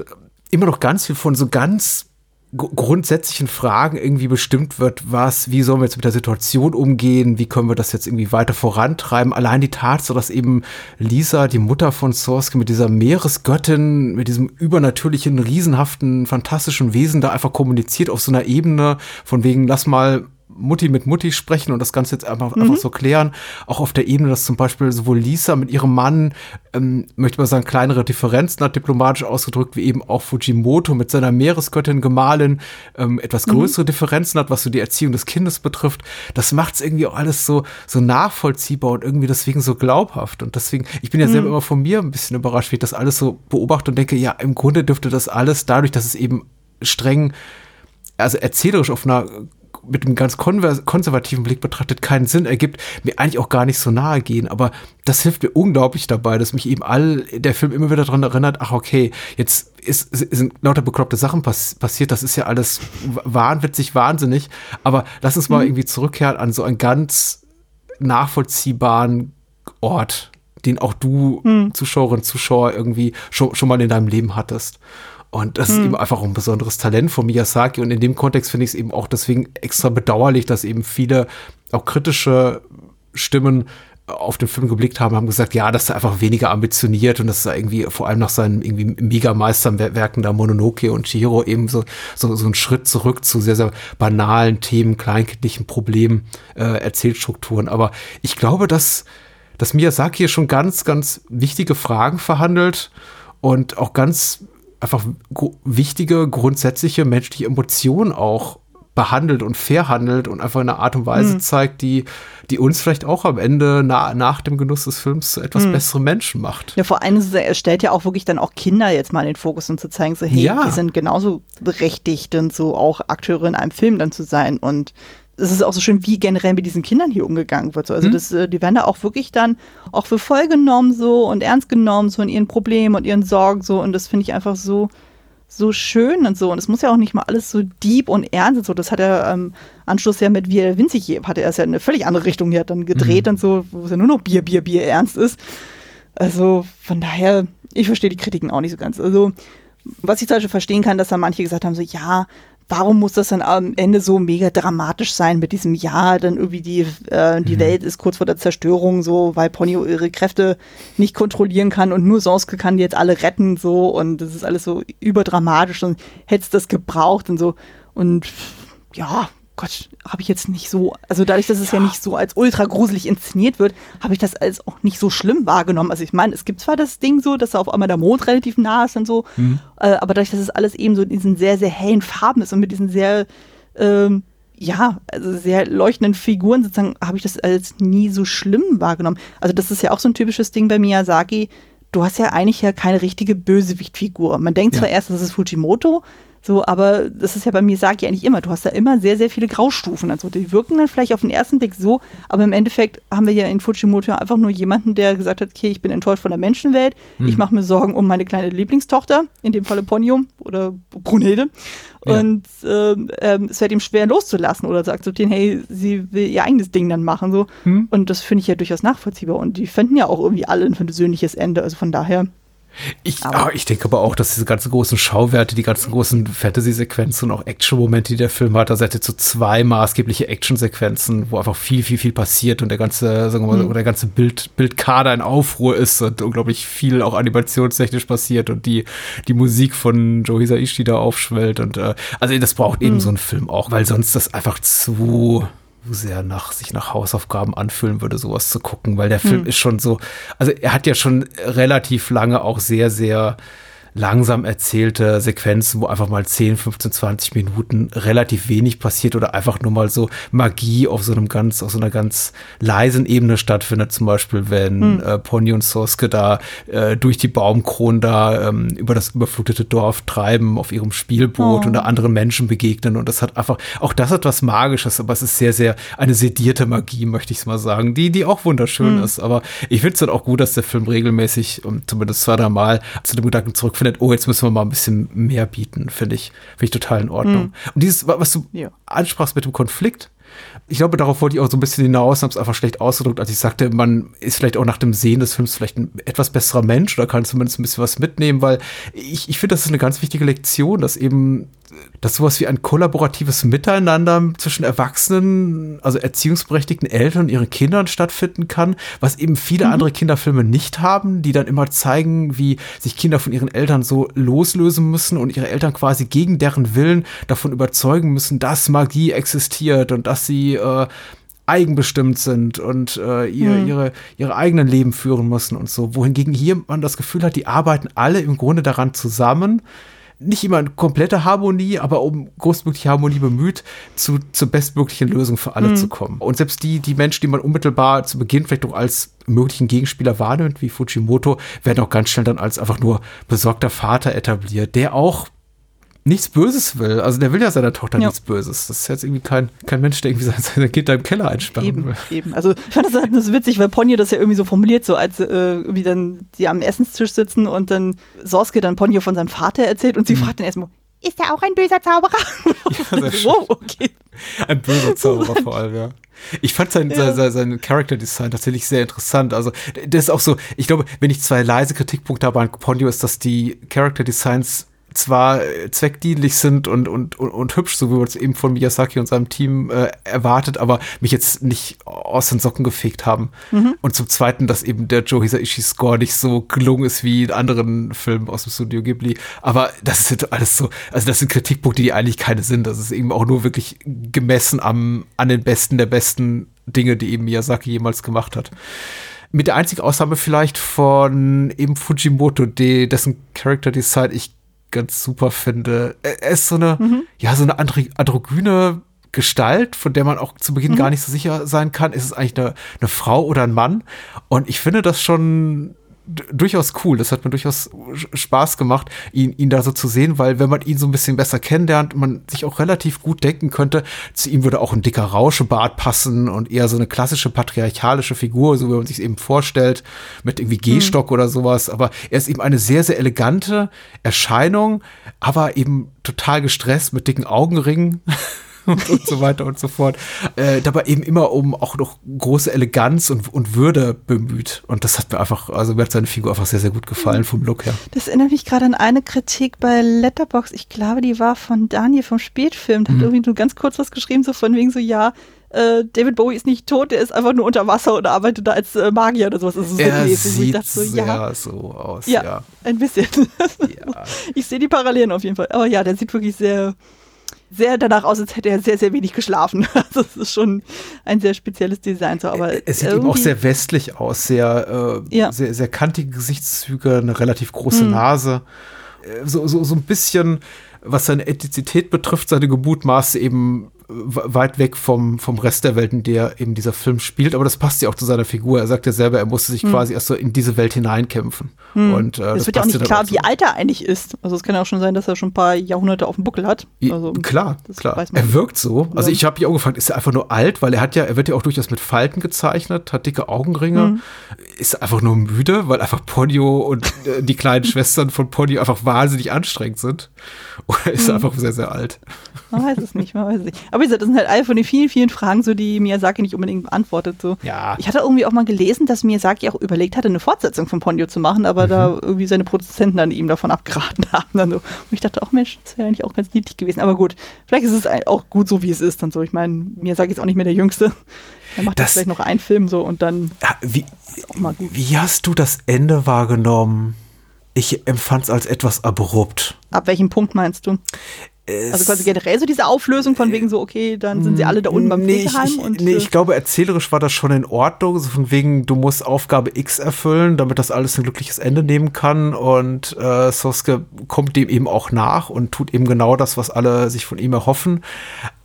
immer noch ganz viel von so ganz grundsätzlichen Fragen irgendwie bestimmt wird, was, wie sollen wir jetzt mit der Situation umgehen, wie können wir das jetzt irgendwie weiter vorantreiben. Allein die Tatsache, dass eben Lisa, die Mutter von Sorske, mit dieser Meeresgöttin, mit diesem übernatürlichen, riesenhaften, fantastischen Wesen da einfach kommuniziert auf so einer Ebene, von wegen, lass mal Mutti mit Mutti sprechen und das Ganze jetzt einfach, mhm. einfach so klären. Auch auf der Ebene, dass zum Beispiel sowohl Lisa mit ihrem Mann, ähm, möchte man sagen, kleinere Differenzen hat, diplomatisch ausgedrückt, wie eben auch Fujimoto mit seiner Meeresgöttin Gemahlin ähm, etwas mhm. größere mhm. Differenzen hat, was so die Erziehung des Kindes betrifft. Das macht es irgendwie auch alles so, so nachvollziehbar und irgendwie deswegen so glaubhaft. Und deswegen, ich bin ja mhm. selber immer von mir ein bisschen überrascht, wie ich das alles so beobachte und denke, ja, im Grunde dürfte das alles dadurch, dass es eben streng also erzählerisch auf einer mit einem ganz konservativen Blick betrachtet keinen Sinn ergibt, mir eigentlich auch gar nicht so nahe gehen. Aber das hilft mir unglaublich dabei, dass mich eben all der Film immer wieder daran erinnert, ach okay, jetzt ist, sind lauter bekloppte Sachen pass passiert, das ist ja alles wahnwitzig, wahnsinnig. Aber lass uns mal mhm. irgendwie zurückkehren an so einen ganz nachvollziehbaren Ort, den auch du, mhm. Zuschauerin, Zuschauer, irgendwie schon, schon mal in deinem Leben hattest. Und das hm. ist eben einfach ein besonderes Talent von Miyazaki. Und in dem Kontext finde ich es eben auch deswegen extra bedauerlich, dass eben viele auch kritische Stimmen auf den Film geblickt haben, haben gesagt, ja, dass er einfach weniger ambitioniert und dass er irgendwie vor allem nach seinen irgendwie Megameisterwerken da Mononoke und Chihiro eben so, so, so einen Schritt zurück zu sehr, sehr banalen Themen, kleinkindlichen Problemen, äh, Erzählstrukturen. Aber ich glaube, dass, dass Miyazaki hier schon ganz, ganz wichtige Fragen verhandelt und auch ganz einfach wichtige, grundsätzliche menschliche Emotionen auch behandelt und verhandelt und einfach in einer Art und Weise mhm. zeigt, die, die uns vielleicht auch am Ende na, nach dem Genuss des Films zu etwas mhm. besseren Menschen macht. Ja, vor allem, er stellt ja auch wirklich dann auch Kinder jetzt mal in den Fokus und zu zeigen, so, hey, ja. die sind genauso berechtigt und so auch Akteure in einem Film dann zu sein und es ist auch so schön, wie generell mit diesen Kindern hier umgegangen wird. So. Also mhm. das, äh, die werden da auch wirklich dann auch für voll genommen so und ernst genommen so in ihren Problemen und ihren Sorgen so und das finde ich einfach so so schön und so und es muss ja auch nicht mal alles so deep und ernst und so. Das hat er am ähm, Anschluss ja mit Wie er winzig hatte er es ja in eine völlig andere Richtung hier dann gedreht mhm. und so, wo es ja nur noch Bier, Bier, Bier ernst ist. Also von daher, ich verstehe die Kritiken auch nicht so ganz. Also was ich zum Beispiel verstehen kann, dass da manche gesagt haben, so ja, warum muss das dann am Ende so mega dramatisch sein mit diesem Ja, dann irgendwie die, äh, die mhm. Welt ist kurz vor der Zerstörung, so, weil Ponyo ihre Kräfte nicht kontrollieren kann und nur Sonske kann die jetzt alle retten, so, und das ist alles so überdramatisch und hätte es das gebraucht und so. Und ja, Gott, habe ich jetzt nicht so, also dadurch, dass es ja. ja nicht so als ultra gruselig inszeniert wird, habe ich das als auch nicht so schlimm wahrgenommen. Also ich meine, es gibt zwar das Ding so, dass da auf einmal der Mond relativ nah ist und so, mhm. äh, aber dadurch, dass es alles eben so in diesen sehr, sehr hellen Farben ist und mit diesen sehr, ähm, ja, also sehr leuchtenden Figuren sozusagen, habe ich das als nie so schlimm wahrgenommen. Also das ist ja auch so ein typisches Ding bei Miyazaki. Du hast ja eigentlich ja keine richtige Bösewichtfigur. Man denkt ja. zwar erst, das ist Fujimoto, so, aber das ist ja bei mir, sage ich eigentlich immer, du hast da immer sehr, sehr viele Graustufen. Also die wirken dann vielleicht auf den ersten Blick so, aber im Endeffekt haben wir ja in Fujimoto einfach nur jemanden, der gesagt hat, okay, ich bin enttäuscht von der Menschenwelt, hm. ich mache mir Sorgen um meine kleine Lieblingstochter, in dem Falle Ponium oder Brunhilde. Ja. Und ähm, ähm, es fällt ihm schwer loszulassen oder zu akzeptieren, hey, sie will ihr eigenes Ding dann machen. So. Hm. Und das finde ich ja durchaus nachvollziehbar. Und die fänden ja auch irgendwie alle ein versöhnliches Ende. Also von daher. Ich, aber, ah, ich denke aber auch, dass diese ganzen großen Schauwerte, die ganzen großen Fantasy-Sequenzen und auch Action-Momente, die der Film hat, da seid ihr zu zwei maßgebliche Action-Sequenzen, wo einfach viel, viel, viel passiert und der ganze, sagen wir mal, mhm. der ganze Bild, Bildkader in Aufruhr ist und unglaublich viel auch animationstechnisch passiert und die, die Musik von Joe Hisaishi da aufschwellt und äh, also das braucht eben mhm. so ein Film auch, weil sonst das einfach zu sehr nach sich nach Hausaufgaben anfühlen würde, sowas zu gucken, weil der Film hm. ist schon so, also er hat ja schon relativ lange auch sehr, sehr langsam erzählte Sequenzen, wo einfach mal 10, 15, 20 Minuten relativ wenig passiert oder einfach nur mal so Magie auf so einem ganz, auf so einer ganz leisen Ebene stattfindet. Zum Beispiel, wenn hm. äh, Pony und Soske da äh, durch die Baumkronen da ähm, über das überflutete Dorf treiben auf ihrem Spielboot oh. und da anderen Menschen begegnen. Und das hat einfach, auch das hat was Magisches, aber es ist sehr, sehr eine sedierte Magie, möchte ich es mal sagen, die, die auch wunderschön hm. ist. Aber ich finde es dann auch gut, dass der Film regelmäßig, um, zumindest zwei, drei Mal, zu dem Gedanken zurückfindet, findet, oh, jetzt müssen wir mal ein bisschen mehr bieten, finde ich, finde ich total in Ordnung. Mhm. Und dieses, was du ja. ansprachst mit dem Konflikt, ich glaube, darauf wollte ich auch so ein bisschen hinaus, habe es einfach schlecht ausgedrückt, als ich sagte, man ist vielleicht auch nach dem Sehen des Films vielleicht ein etwas besserer Mensch oder kann zumindest ein bisschen was mitnehmen, weil ich, ich finde, das ist eine ganz wichtige Lektion, dass eben dass sowas wie ein kollaboratives Miteinander zwischen Erwachsenen, also erziehungsberechtigten Eltern und ihren Kindern stattfinden kann, was eben viele mhm. andere Kinderfilme nicht haben, die dann immer zeigen, wie sich Kinder von ihren Eltern so loslösen müssen und ihre Eltern quasi gegen deren Willen davon überzeugen müssen, dass Magie existiert und dass sie äh, eigenbestimmt sind und äh, ihr, hm. ihre, ihre eigenen Leben führen müssen und so. Wohingegen hier man das Gefühl hat, die arbeiten alle im Grunde daran zusammen. Nicht immer in kompletter Harmonie, aber um großmögliche Harmonie bemüht, zu, zur bestmöglichen Lösung für alle hm. zu kommen. Und selbst die, die Menschen, die man unmittelbar zu Beginn vielleicht auch als möglichen Gegenspieler wahrnimmt, wie Fujimoto, werden auch ganz schnell dann als einfach nur besorgter Vater etabliert, der auch nichts Böses will. Also der will ja seiner Tochter ja. nichts Böses. Das ist jetzt irgendwie kein, kein Mensch, der irgendwie sein Kind da im Keller einsperren eben, will. Eben, also ich fand das, halt das witzig, weil Ponyo das ja irgendwie so formuliert, so als äh, irgendwie dann die am Essenstisch sitzen und dann Sorske dann Ponyo von seinem Vater erzählt und sie mhm. fragt dann erstmal, ist er auch ein böser Zauberer? Ja, wow, okay. Ein böser Zauberer vor allem, ja. Ich fand sein, ja. sein, sein Character Design tatsächlich sehr interessant. Also, das ist auch so, ich glaube, wenn ich zwei leise Kritikpunkte habe an Ponyo, ist, dass die Character Designs zwar äh, zweckdienlich sind und, und, und, und hübsch, so wie man es eben von Miyazaki und seinem Team äh, erwartet, aber mich jetzt nicht aus den Socken gefegt haben. Mhm. Und zum Zweiten, dass eben der Joe Hisaishi Score nicht so gelungen ist wie in anderen Filmen aus dem Studio Ghibli. Aber das ist alles so, also das sind Kritikpunkte, die eigentlich keine sind. Das ist eben auch nur wirklich gemessen am, an den Besten der besten Dinge, die eben Miyazaki jemals gemacht hat mit der einzigen Ausnahme vielleicht von eben Fujimoto, die, dessen Character Design ich ganz super finde. Er ist so eine, mhm. ja, so eine androgyne Gestalt, von der man auch zu Beginn mhm. gar nicht so sicher sein kann, ist es eigentlich eine, eine Frau oder ein Mann? Und ich finde das schon durchaus cool. Das hat mir durchaus Spaß gemacht, ihn, ihn da so zu sehen, weil wenn man ihn so ein bisschen besser kennenlernt, man sich auch relativ gut denken könnte, zu ihm würde auch ein dicker Rauschebart passen und eher so eine klassische patriarchalische Figur, so wie man sich eben vorstellt, mit irgendwie Gehstock mhm. oder sowas. Aber er ist eben eine sehr, sehr elegante Erscheinung, aber eben total gestresst mit dicken Augenringen. und, und so weiter und so fort. Äh, dabei eben immer um auch noch große Eleganz und, und Würde bemüht. Und das hat mir einfach, also mir hat seine Figur einfach sehr, sehr gut gefallen vom Look her. Das erinnert mich gerade an eine Kritik bei Letterbox. Ich glaube, die war von Daniel vom Spätfilm. Mhm. hat irgendwie nur ganz kurz was geschrieben, so von wegen so, ja, äh, David Bowie ist nicht tot, der ist einfach nur unter Wasser und arbeitet da als äh, Magier oder sowas. Also so er sieht so, sehr ja. so aus, ja. ja. Ein bisschen. Ja. Ich sehe die Parallelen auf jeden Fall. Aber ja, der sieht wirklich sehr sehr danach aus, als hätte er sehr, sehr wenig geschlafen. Also es ist schon ein sehr spezielles Design. So, aber es sieht eben auch sehr westlich aus, sehr, äh, ja. sehr, sehr kantige Gesichtszüge, eine relativ große hm. Nase. Äh, so, so, so ein bisschen, was seine Ethnizität betrifft, seine Gebutmaße eben weit weg vom, vom Rest der Welt, in der eben dieser Film spielt. Aber das passt ja auch zu seiner Figur. Er sagt ja selber, er musste sich hm. quasi erst so in diese Welt hineinkämpfen. Hm. Und, äh, es das wird ja auch nicht klar, wie alt er eigentlich ist. Also es kann ja auch schon sein, dass er schon ein paar Jahrhunderte auf dem Buckel hat. Also, klar, klar. Er wirkt so. Also ich habe mich auch gefragt, ist er einfach nur alt? Weil er hat ja, er wird ja auch durchaus mit Falten gezeichnet, hat dicke Augenringe, hm. ist einfach nur müde, weil einfach Ponyo und äh, die kleinen Schwestern von Ponyo einfach wahnsinnig anstrengend sind. Oder ist er hm. einfach sehr, sehr alt? Man weiß es nicht, man weiß es nicht. Aber wie gesagt, das sind halt alle von den vielen, vielen Fragen, so die Miyazaki nicht unbedingt beantwortet. So. Ja. Ich hatte irgendwie auch mal gelesen, dass Miyazaki auch überlegt hatte, eine Fortsetzung von Ponyo zu machen, aber mhm. da irgendwie seine Produzenten dann ihm davon abgeraten haben. Dann so. Und ich dachte auch, Mensch, das wäre eigentlich auch ganz niedlich gewesen. Aber gut, vielleicht ist es auch gut so, wie es ist. Dann so. Ich meine, Miyazaki ist auch nicht mehr der Jüngste. Er macht das, vielleicht noch einen Film so und dann ja, wie, wie hast du das Ende wahrgenommen? Ich empfand es als etwas abrupt. Ab welchem Punkt meinst du? Also quasi generell so diese Auflösung von wegen so, okay, dann sind sie alle da unten beim nee, Pflegeheim. Ich, und, nee, ich glaube, erzählerisch war das schon in Ordnung, so von wegen, du musst Aufgabe X erfüllen, damit das alles ein glückliches Ende nehmen kann und äh, Soske kommt dem eben auch nach und tut eben genau das, was alle sich von ihm erhoffen.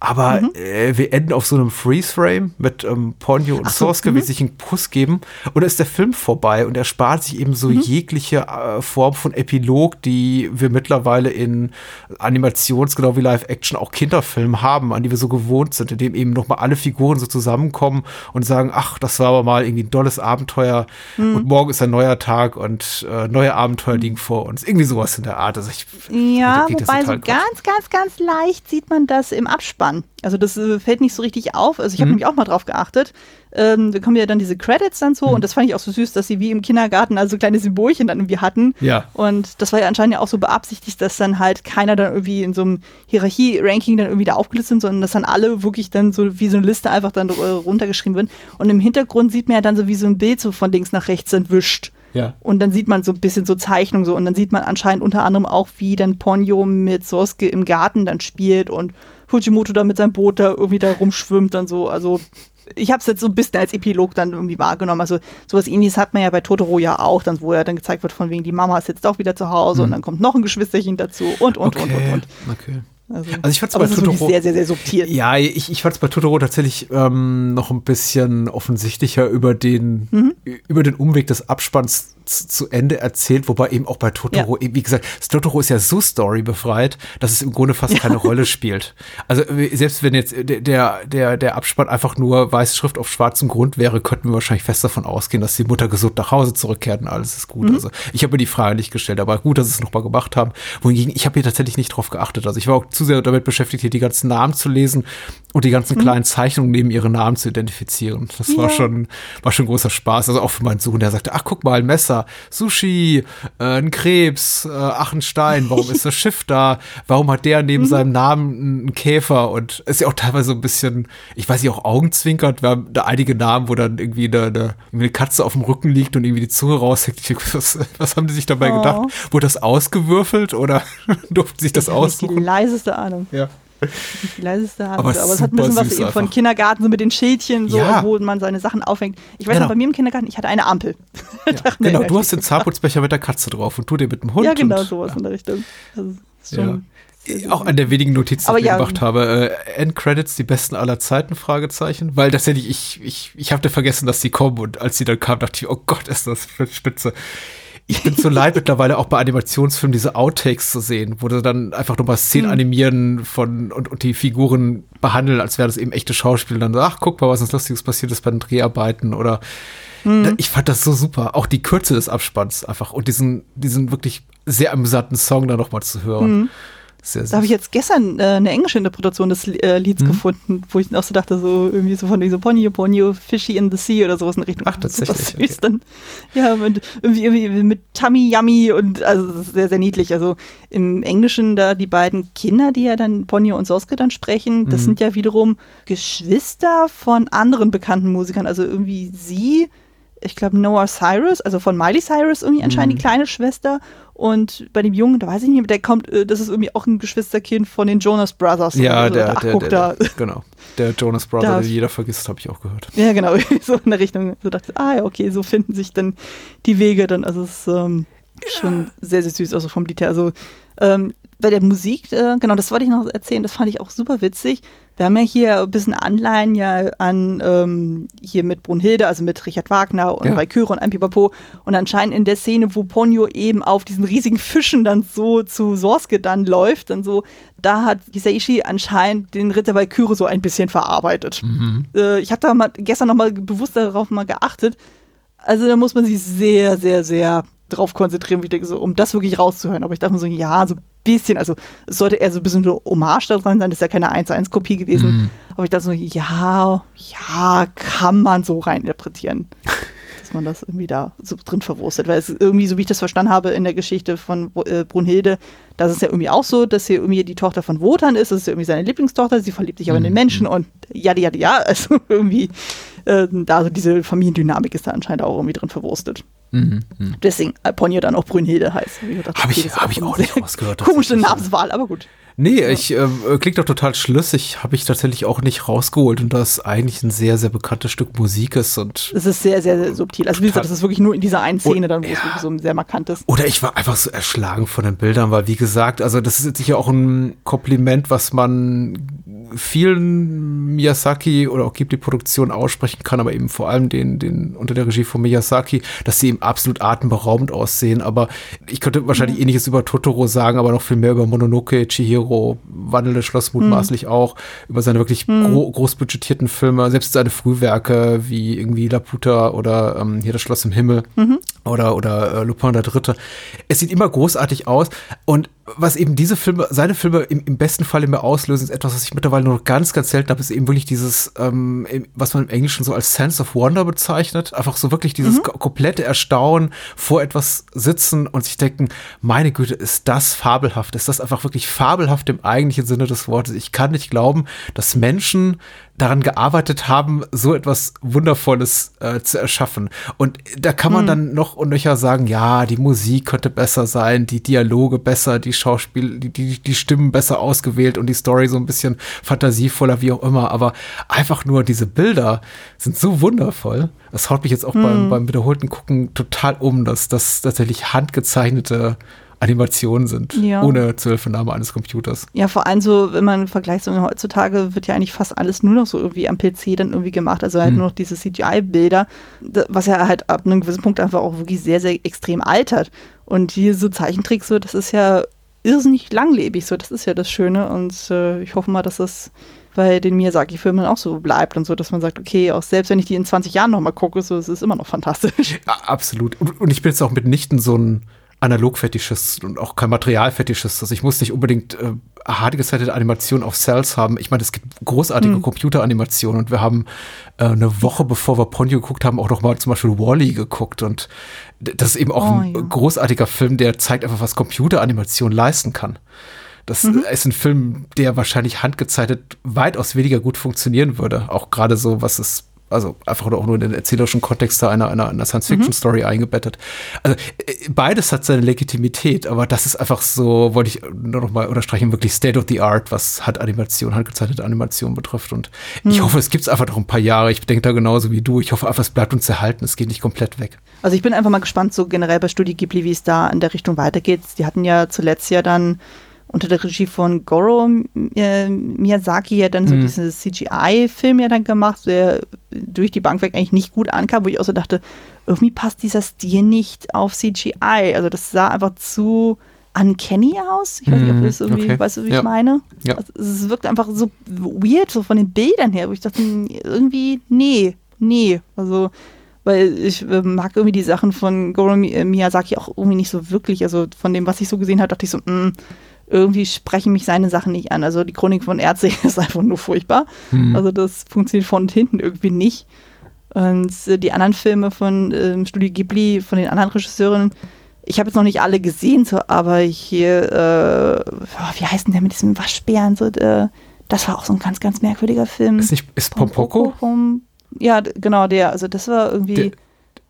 Aber mhm. äh, wir enden auf so einem Freeze-Frame mit ähm, Ponyo und so, Sosuke, wie mhm. sich einen Kuss geben. Und dann ist der Film vorbei und er spart sich eben so mhm. jegliche äh, Form von Epilog, die wir mittlerweile in Animations, genau wie Live-Action, auch Kinderfilmen haben, an die wir so gewohnt sind, in dem eben nochmal alle Figuren so zusammenkommen und sagen, ach, das war aber mal irgendwie ein tolles Abenteuer mhm. und morgen ist ein neuer Tag und äh, neue Abenteuer liegen vor uns. Irgendwie sowas in der Art. Also ich, ja, wobei so ganz, ganz, ganz leicht sieht man das im Abspann wann. Also das äh, fällt nicht so richtig auf. Also ich habe Mhm. nämlich auch mal drauf geachtet. Ähm, da kommen ja dann diese Credits dann so Mhm. und das fand ich auch so süß, dass sie wie im Kindergarten also kleine Symbolchen dann irgendwie hatten. Ja. Und das war ja anscheinend ja auch so beabsichtigt, dass dann halt keiner dann irgendwie in so einem Hierarchie-Ranking dann irgendwie da aufgelistet sind, sondern dass dann alle wirklich dann so wie so eine Liste einfach dann äh, runtergeschrieben werden. Und im Hintergrund sieht man ja dann so wie so ein Bild so von links nach rechts entwischt. Ja. Und dann sieht man so ein bisschen so Zeichnungen so und dann sieht man anscheinend unter anderem auch, wie dann Ponyo mit Sosuke im Garten dann spielt und Fujimoto da mit seinem Boot da irgendwie da rumschwimmt dann so. Also ich habe es jetzt so ein bisschen als Epilog dann irgendwie wahrgenommen. Also sowas ähnliches hat man ja bei Totoro ja auch, dann wo ja dann gezeigt wird von wegen die Mama ist jetzt auch wieder zu Hause und dann kommt noch ein Geschwisterchen dazu und und und und und. okay. Also, Also ich bei es wirklich Totoro- sehr, sehr, sehr subtil. Ja, ich, ich fand es bei Totoro tatsächlich ähm, noch ein bisschen offensichtlicher über den, Mhm. über den Umweg des Abspanns zu, Ende erzählt, wobei eben auch bei Totoro, eben, wie gesagt, Totoro ist ja so storybefreit, dass es im Grunde fast keine Rolle spielt. Also äh, selbst wenn jetzt der, der, der, Abspann einfach nur weiße Schrift auf schwarzem Grund wäre, könnten wir wahrscheinlich fest davon ausgehen, dass die Mutter gesund nach Hause zurückkehrt und alles ist Mhm. gut. Also ich habe mir die Frage nicht gestellt, aber gut, dass sie es nochmal gemacht haben. Wohingegen, ich habe hier tatsächlich nicht drauf geachtet. Also ich war auch zu sehr damit beschäftigt, hier die ganzen Namen zu lesen und die ganzen kleinen Zeichnungen neben ihren Namen zu identifizieren. Das war Ja. schon, war schon großer Spaß. Also auch für meinen Sohn, der sagte, ach guck mal, ein Messer, Sushi, äh, ein Krebs, äh, ach ein Stein, warum ist das Schiff da? Warum hat der neben seinem Namen einen Käfer? Und ist ja auch teilweise so ein bisschen, ich weiß nicht, auch Augenzwinkert. Wir haben da einige Namen, wo dann irgendwie eine, eine, irgendwie eine Katze auf dem Rücken liegt und irgendwie die Zunge raushängt. Was, was haben die sich dabei Oh. gedacht? Wurde das ausgewürfelt oder durften sich das nicht die aussuchen? Leiseste Ahnung. Ja. Die leiseste Ahnung. Aber Aber, es hat ein bisschen was eben von. Kindergarten, so mit den Schildchen, so, Ja. wo man seine Sachen aufhängt. Ich weiß Genau. noch, bei mir im Kindergarten, ich hatte eine Ampel. Ja, Dachte, genau, nee, du hast den ich- Zahnputzbecher mit der Katze drauf und du den mit dem Hund. Ja, genau, und, sowas in der Richtung. Also, ist Ja. schon Auch an der wenigen Notiz, die ich ja. gemacht habe. Äh, Endcredits, die besten aller Zeiten, Fragezeichen. Weil tatsächlich, ich, ich, ich hatte vergessen, dass die kommen und als sie dann kamen, dachte ich, oh Gott, ist das für spitze. Ich bin so leid mittlerweile auch bei Animationsfilmen diese Outtakes zu sehen, wo sie dann einfach nochmal Szenen Hm. animieren von und, und die Figuren behandeln, als wäre das eben echte Schauspieler. Dann so, ach, guck mal, was uns Lustiges passiert ist bei den Dreharbeiten oder Hm. Da- Ich fand das so super. Auch die Kürze des Abspanns einfach und diesen, diesen wirklich sehr amüsanten Song da nochmal zu hören. Sehr, Da habe ich jetzt gestern äh, eine englische Interpretation des äh, Mhm. Lieds gefunden, wo ich auch so dachte, so irgendwie so von so Ponyo, Ponyo, Fishy in the Sea oder sowas in Richtung. Ach, tatsächlich, Super süß okay. dann. Ja, mit, irgendwie, irgendwie mit Tummy Yummy und also sehr, sehr niedlich. Also im Englischen da die beiden Kinder, die ja dann Ponyo und Soske dann sprechen, Mhm. das sind ja wiederum Geschwister von anderen bekannten Musikern. Also irgendwie sie, ich glaube Noah Cyrus, also von Miley Cyrus irgendwie anscheinend Mhm. die kleine Schwester. Und bei dem Jungen, da weiß ich nicht, der kommt, äh, das ist irgendwie auch ein Geschwisterkind von den Jonas Brothers. Ja, Also, der, ach, der, guck der, da. der, genau. Der Jonas Brother, den jeder vergisst, habe ich auch gehört. Ja, genau, so in der Richtung. So dachte ich, ah ja, okay, so finden sich dann die Wege dann. Also es ist ähm, schon sehr, sehr süß, also vom her. Also ähm, bei der Musik, äh, genau, das wollte ich noch erzählen, das fand ich auch super witzig. Wir haben ja hier ein bisschen Anleihen ja an ähm, hier mit Brunhilde, also mit Richard Wagner und Ja. Valkyrie und ein Pipapo. Und anscheinend in der Szene, wo Ponyo eben auf diesen riesigen Fischen dann so zu Sorske dann läuft, dann so, da hat Hisaishi anscheinend den Ritter Valkyrie so ein bisschen verarbeitet. Äh, ich habe da mal gestern noch mal bewusst darauf mal geachtet. Also da muss man sich sehr, sehr, sehr drauf konzentrieren, wie ich denke, so, um das wirklich rauszuhören. Aber ich dachte mir so, ja, so ein bisschen, also es sollte eher so ein bisschen so Hommage da dran sein, das ist ja keine 1 zu 1 Kopie gewesen. Aber ich dachte so, ja, ja, kann man so reininterpretieren. dass man das irgendwie da so drin verwurstet. Weil es irgendwie, so wie ich das verstanden habe in der Geschichte von äh, Brunhilde, das ist ja irgendwie auch so, dass sie irgendwie die Tochter von Wotan ist, das ist ja irgendwie seine Lieblingstochter, sie verliebt sich aber in den Menschen und ja, ja, ja, also irgendwie, äh, da so diese Familiendynamik ist da anscheinend auch irgendwie drin verwurstet. Deswegen äh, Ponyo dann auch Brünnhilde heißt. Hab ich- hab ich auch nicht rausgehört, Komische. Namenswahl, aber gut. Nee, ich äh, klingt doch total schlüssig, habe ich tatsächlich auch nicht rausgeholt und das eigentlich ein sehr, sehr bekanntes Stück Musik ist und Es ist sehr, sehr, sehr subtil. Also wie gesagt, das ist wirklich nur in dieser einen Szene dann, wo es ja. wirklich so sehr markant ist. Oder ich war einfach so erschlagen von den Bildern, weil wie gesagt, also das ist jetzt sicher auch ein Kompliment, was man vielen Miyazaki oder auch Ghibli-Produktionen aussprechen kann, aber eben vor allem den, den unter der Regie von Miyazaki, dass sie eben absolut atemberaubend aussehen. Aber ich könnte wahrscheinlich ähnliches über Totoro sagen, aber noch viel mehr über Mononoke, Chihiro, Wandelnde Schloss mutmaßlich auch, über seine wirklich gro großbudgetierten Filme, selbst seine Frühwerke wie irgendwie Laputa oder ähm, hier das Schloss im Himmel oder, oder äh, Lupin der Dritte. Es sieht immer großartig aus und was eben diese Filme, seine Filme im, im besten Fall in mir auslösen, ist etwas, was ich mittlerweile nur ganz, ganz selten habe, ist eben wirklich dieses, ähm, was man im Englischen so als Sense of Wonder bezeichnet. Einfach so wirklich dieses mhm. komplette Erstaunen vor etwas sitzen und sich denken, meine Güte, ist das fabelhaft? Ist das einfach wirklich fabelhaft im eigentlichen Sinne des Wortes? Ich kann nicht glauben, dass Menschen daran gearbeitet haben, so etwas Wundervolles äh, zu erschaffen. Und da kann man hm. dann noch und nöcher sagen, ja, die Musik könnte besser sein, die Dialoge besser, die Schauspiel, die, die, die Stimmen besser ausgewählt und die Story so ein bisschen fantasievoller, wie auch immer. Aber einfach nur diese Bilder sind so wundervoll. Das haut mich jetzt auch hm. beim, beim wiederholten Gucken total um, dass das tatsächlich handgezeichnete Animationen sind, ja. ohne Zuhilfenahme eines Computers. Ja, vor allem so, wenn man vergleicht, so heutzutage wird ja eigentlich fast alles nur noch so irgendwie am PC dann irgendwie gemacht, also halt hm. nur noch diese CGI-Bilder, was ja halt ab einem gewissen Punkt einfach auch wirklich sehr, sehr extrem altert. Und hier so Zeichentricks, so, das ist ja irrsinnig langlebig, so, das ist ja das Schöne und äh, ich hoffe mal, dass das bei den Miyazaki-Filmen auch so bleibt und so, dass man sagt, okay, auch selbst wenn ich die in 20 Jahren nochmal gucke, so, es ist immer noch fantastisch. Ja, absolut. Und, und ich bin jetzt auch mitnichten so ein Analogfetischist und auch kein Materialfetischist. Also ich muss nicht unbedingt äh, hardgesettete Animationen auf Cells haben. Ich meine, es gibt großartige mhm. Computeranimationen und wir haben äh, eine Woche bevor wir Ponyo geguckt haben, auch noch mal zum Beispiel Wally -E geguckt und das ist eben auch oh, ein ja. großartiger Film, der zeigt einfach, was Computeranimation leisten kann. Das mhm. ist ein Film, der wahrscheinlich handgezeichnet weitaus weniger gut funktionieren würde. Auch gerade so, was es also einfach auch nur in den erzählerischen Kontext einer, einer, einer Science-Fiction-Story mhm. eingebettet. Also äh, beides hat seine Legitimität, aber das ist einfach so, wollte ich nur noch mal unterstreichen, wirklich State of the Art, was hat Animation, handgezeichnete Animation betrifft. Und mhm. ich hoffe, es gibt es einfach noch ein paar Jahre. Ich denke da genauso wie du. Ich hoffe einfach, es bleibt uns erhalten. Es geht nicht komplett weg. Also ich bin einfach mal gespannt, so generell bei Studio Ghibli, wie es da in der Richtung weitergeht. Die hatten ja zuletzt ja dann unter der Regie von Goro äh, Miyazaki ja dann so mhm. diesen CGI-Film ja dann gemacht, der durch die Bank weg eigentlich nicht gut ankam, wo ich auch so dachte, irgendwie passt dieser Stil nicht auf CGI. Also das sah einfach zu uncanny aus. Ich weiß nicht, ob du das irgendwie, okay. weißt du, wie ja. ich meine? Ja. Also es wirkt einfach so weird, so von den Bildern her, wo ich dachte, irgendwie, nee, nee. Also weil ich äh, mag irgendwie die Sachen von Goro Miyazaki auch irgendwie nicht so wirklich. Also von dem, was ich so gesehen habe, dachte ich so, mh, mm, irgendwie sprechen mich seine Sachen nicht an. Also die Chronik von Erze ist einfach nur furchtbar. Mhm. Also das funktioniert von und hinten irgendwie nicht. Und äh, die anderen Filme von ähm, Studio Ghibli, von den anderen Regisseuren, ich habe jetzt noch nicht alle gesehen, so, aber hier, äh, wie heißt denn der mit diesem Waschbären? So, äh, das war auch so ein ganz, ganz merkwürdiger Film. Ist nicht, ist Pompoko? Pom, ja, genau, der. Also das war irgendwie. Der,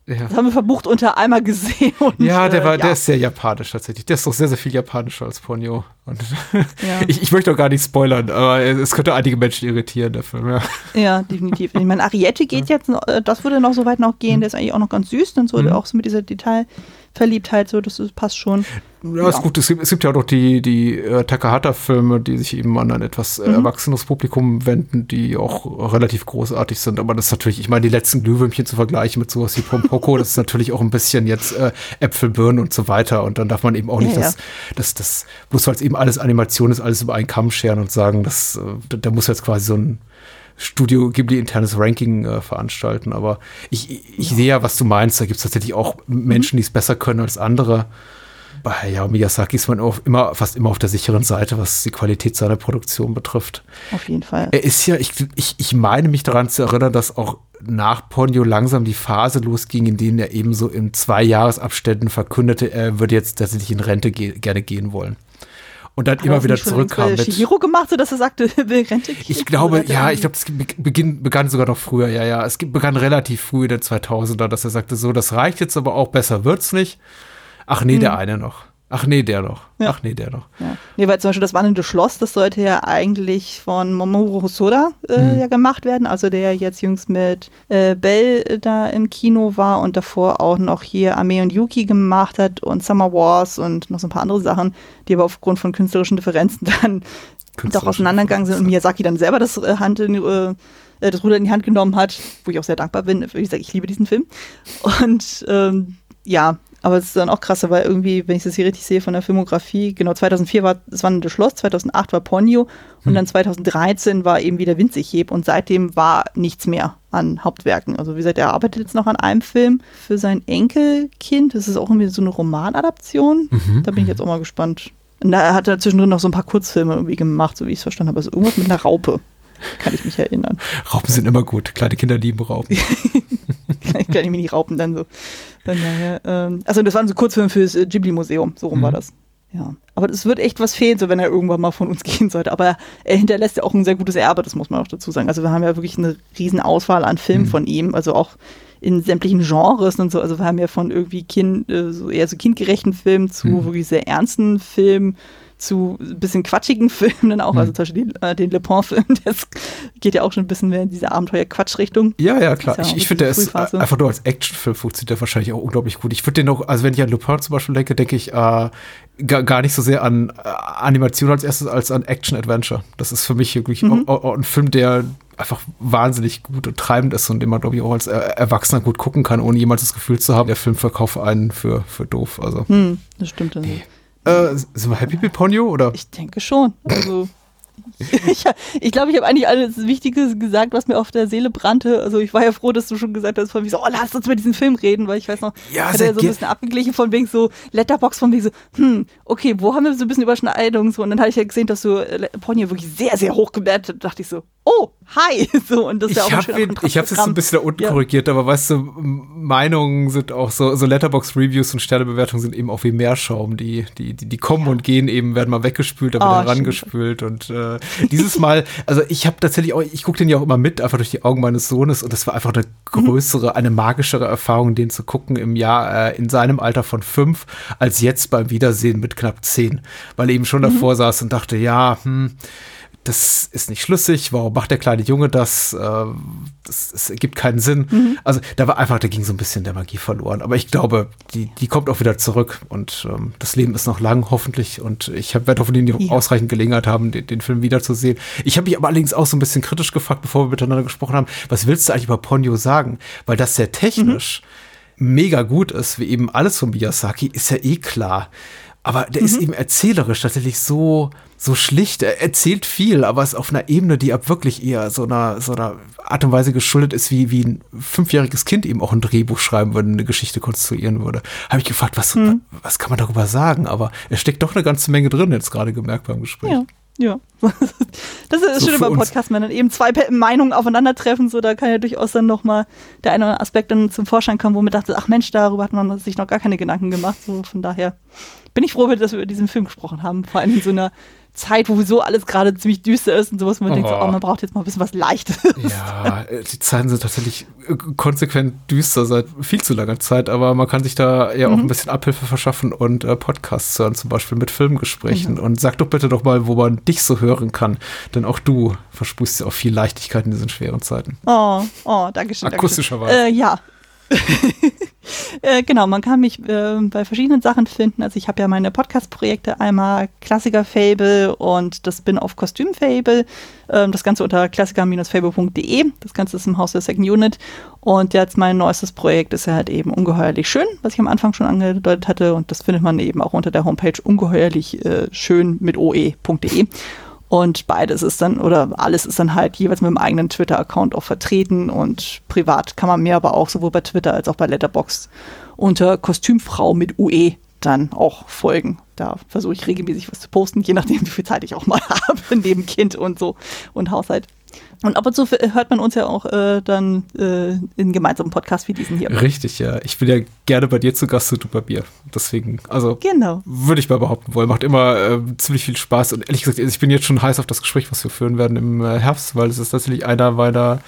ja. Das haben wir verbucht unter einmal gesehen. Und, ja, der, war, äh, ja. der ist sehr japanisch tatsächlich. Der ist doch sehr, sehr viel japanischer als Ponyo. Und ja. ich, ich möchte auch gar nicht spoilern, aber es könnte einige Menschen irritieren, der Film. Ja, ja definitiv. Ich meine, Ariette geht jetzt, äh, das würde noch so weit noch gehen. Mhm. Der ist eigentlich auch noch ganz süß und so, mhm. auch so mit dieser Detail. Verliebtheit, so, das, passt schon. Ja, ja, ist gut. Es gibt, es gibt ja auch noch die, die äh, Takahata-Filme, die sich eben an ein etwas äh, mhm. erwachsenes Publikum wenden, die auch relativ großartig sind. Aber das ist natürlich, ich meine, die letzten Glühwürmchen zu vergleichen mit sowas wie Pompoko, das ist natürlich auch ein bisschen jetzt äh, Äpfel, Birnen und so weiter. Und dann darf man eben auch nicht, ja, das, das, das, bloß weil es eben alles Animation ist, alles über einen Kamm scheren und sagen, das, äh, da muss jetzt quasi so ein Studio Ghibli internes Ranking äh, veranstalten. Aber ich, ich ja. sehe ja, was du meinst. Da gibt es tatsächlich auch Menschen, die es besser können als andere. Bei ja, Miyazaki ist man auch immer, fast immer auf der sicheren Seite, was die Qualität seiner Produktion betrifft. Auf jeden Fall. Er ist ja, ich, ich, ich meine mich daran zu erinnern, dass auch nach Ponyo langsam die Phase losging, in denen er eben so in zwei Jahresabständen verkündete, er würde jetzt tatsächlich in Rente ge gerne gehen wollen und dann Hat immer wieder zurückkam. Hat Shihiro gemacht, so dass er sagte, will Rente gehen? Ich glaube, ja, ich glaube, es beginn, begann sogar noch früher, ja, ja. Es begann relativ früh in den 2000er, dass er sagte, so, das reicht jetzt aber auch, besser wird's nicht. Ach nee, hm. der eine noch. Ach nee, der noch. Ja. Ach nee, der noch. Ja. Nee, weil zum Beispiel das wandelnde Schloss, das sollte ja eigentlich von Mamoru Hosoda äh, mhm. ja gemacht werden, also der jetzt jüngst mit äh, Bell da im Kino war und davor auch noch hier Ame und Yuki gemacht hat und Summer Wars und noch so ein paar andere Sachen, die aber aufgrund von künstlerischen Differenzen dann doch auseinandergegangen sind und Miyazaki dann selber das äh, Hand in, äh, äh, das Ruder in die Hand genommen hat, wo ich auch sehr dankbar bin. Wie gesagt, ich liebe diesen Film. Und ähm, ja, aber es ist dann auch krasser, weil irgendwie, wenn ich das hier richtig sehe von der Filmografie, genau 2004 war das Wandernde Schloss, 2008 war Ponyo und hm. dann 2013 war eben wieder Winzigheb und seitdem war nichts mehr an Hauptwerken. Also wie gesagt, er arbeitet jetzt noch an einem Film für sein Enkelkind. Das ist auch irgendwie so eine Romanadaption. Mhm. Da bin ich jetzt auch mal gespannt, Und da hat er zwischendrin noch so ein paar Kurzfilme irgendwie gemacht, so wie ich es verstanden habe. Also irgendwas mit einer Raupe. Kann ich mich erinnern. Raupen sind immer gut. Kleine Kinder lieben Raupen. Kleine Mini-Raupen dann so. Von daher, ähm, also das waren so Kurzfilme fürs äh, Ghibli-Museum, so rum Mhm. war das. Ja. Aber es wird echt was fehlen, so wenn er irgendwann mal von uns gehen sollte. Aber er hinterlässt ja auch ein sehr gutes Erbe, das muss man auch dazu sagen. Also wir haben ja wirklich eine riesen Auswahl an Filmen Mhm. von ihm, also auch in sämtlichen Genres und so. Also wir haben ja von irgendwie Kind, äh, so eher so kindgerechten Filmen zu Mhm. wirklich sehr ernsten Filmen zu ein bisschen quatschigen Filmen dann auch, Mhm. also zum Beispiel den, äh, den Le Pen-Film, das geht ja auch schon ein bisschen mehr in diese Abenteuer-Quatsch-Richtung. Ja, ja, klar. Ja ich auch ich finde, der ist Frühphase. einfach nur als Actionfilm funktioniert der wahrscheinlich auch unglaublich gut. Ich würde den noch, also wenn ich an Lupin zum Beispiel denke, denke ich äh, gar, gar nicht so sehr an äh, Animation als erstes als an Action-Adventure. Das ist für mich wirklich Mhm. auch, auch ein Film, der einfach wahnsinnig gut und treibend ist und den man, glaube ich, auch als Erwachsener gut gucken kann, ohne jemals das Gefühl zu haben, der Film verkauft einen für, für doof. Also, Hm, das stimmt. Also. äh, sind wir happy mit Ponyo oder? Ich denke schon. Also, ich ich glaube, ich habe eigentlich alles Wichtige gesagt, was mir auf der Seele brannte. Also ich war ja froh, dass du schon gesagt hast, von wie so, oh, lass uns über diesen Film reden, weil ich weiß noch, Ja, sehr ja so ein bisschen abgeglichen von wegen so Letterbox von wegen so, hm, okay, wo haben wir so ein bisschen Überschneidungen so und dann habe ich ja gesehen, dass du äh, Ponyo wirklich sehr, sehr hoch gewertet hast. dachte ich so, oh, hi, so und das ist ja auch habe schöner ihn- ich hab's jetzt so ein bisschen da unten Ja. korrigiert, aber weißt du, Meinungen sind auch so, so Letterbox-Reviews und Sternebewertungen sind eben auch wie Meerschaum. Die, die, die, die kommen und gehen eben, werden mal weggespült, dann Oh, wieder rangespült. Und äh, dieses Mal, also ich habe tatsächlich auch, ich gucke den ja auch immer mit, einfach durch die Augen meines Sohnes und das war einfach eine größere, eine magischere Erfahrung, den zu gucken im Jahr, äh, in seinem Alter von fünf, als jetzt beim Wiedersehen mit knapp zehn. Weil er eben schon davor saß und dachte, ja, hm, das ist nicht schlüssig, warum macht der kleine Junge das? Äh, das, das ergibt keinen Sinn. Also da war einfach, da ging so ein bisschen der Magie verloren. Aber ich glaube, die, die kommt auch wieder zurück und ähm, das Leben ist noch lang, hoffentlich. Und ich werde hoffentlich Ja. ausreichend Gelegenheit haben, den, den Film wiederzusehen. Ich habe mich aber allerdings auch so ein bisschen kritisch gefragt, bevor wir miteinander gesprochen haben, was willst du eigentlich über Ponyo sagen? Weil das sehr technisch mega gut ist, wie eben alles von Miyazaki, ist ja eh klar. Aber der ist eben erzählerisch tatsächlich so, so schlicht. Er erzählt viel, aber es ist auf einer Ebene, die ab wirklich eher so einer, so einer Art und Weise geschuldet ist, wie, wie ein fünfjähriges Kind eben auch ein Drehbuch schreiben würde, eine Geschichte konstruieren würde. Habe ich gefragt, was, was kann man darüber sagen? Aber es steckt doch eine ganze Menge drin, jetzt gerade gemerkt beim Gespräch. Ja. Ja. Das ist So schön beim. Podcast, wenn dann eben zwei Meinungen aufeinandertreffen, so da kann ja durchaus dann nochmal der eine oder andere Aspekt dann zum Vorschein kommen, wo man dachte, ach Mensch, darüber hat man sich noch gar keine Gedanken gemacht. So von daher bin ich froh, dass wir über diesen Film gesprochen haben. Vor allem in so einer Zeit, wo sowieso alles gerade ziemlich düster ist und sowas, wo man denkt, so, Oh. oh, man braucht jetzt mal ein bisschen was Leichtes. Ja, die Zeiten sind tatsächlich äh, konsequent düster seit viel zu langer Zeit, aber man kann sich da ja auch Mhm. ein bisschen Abhilfe verschaffen und äh, Podcasts hören, zum Beispiel mit Filmgesprächen. Und sag doch bitte doch mal, wo man dich so hören kann, denn auch du versprühst ja auch viel Leichtigkeit in diesen schweren Zeiten. Oh, oh, danke schön. Akustischerweise. Äh, ja. äh, genau, man kann mich äh, bei verschiedenen Sachen finden. Also ich habe ja meine Podcast-Projekte, einmal Klassiker-Fable und das Spin-off Kostüm-Fable. Ähm, das Ganze unter klassiker-fable.de. Das Ganze ist im Haus der Second Unit. Und jetzt mein neuestes Projekt ist ja halt eben ungeheuerlich schön, was ich am Anfang schon angedeutet hatte. Und das findet man eben auch unter der Homepage ungeheuerlich äh, schön mit oe.de. Und beides ist dann, oder alles ist dann halt jeweils mit einem eigenen Twitter-Account auch vertreten und privat kann man mir aber auch sowohl bei Twitter als auch bei Letterboxd unter Kostümfrau mit UE dann auch folgen. Da versuche ich regelmäßig was zu posten, je nachdem, wie viel Zeit ich auch mal habe, neben Kind und so und Haushalt. Und ab und zu hört man uns ja auch äh, dann äh, in gemeinsamen Podcasts wie diesen hier. Richtig, ja. Ich bin ja gerne bei dir zu Gast und du bei mir. Deswegen, also Genau. würde ich mal behaupten wollen. Macht immer äh, ziemlich viel Spaß. Und ehrlich gesagt, ich bin jetzt schon heiß auf das Gespräch, was wir führen werden im äh, Herbst, weil es ist tatsächlich einer meiner,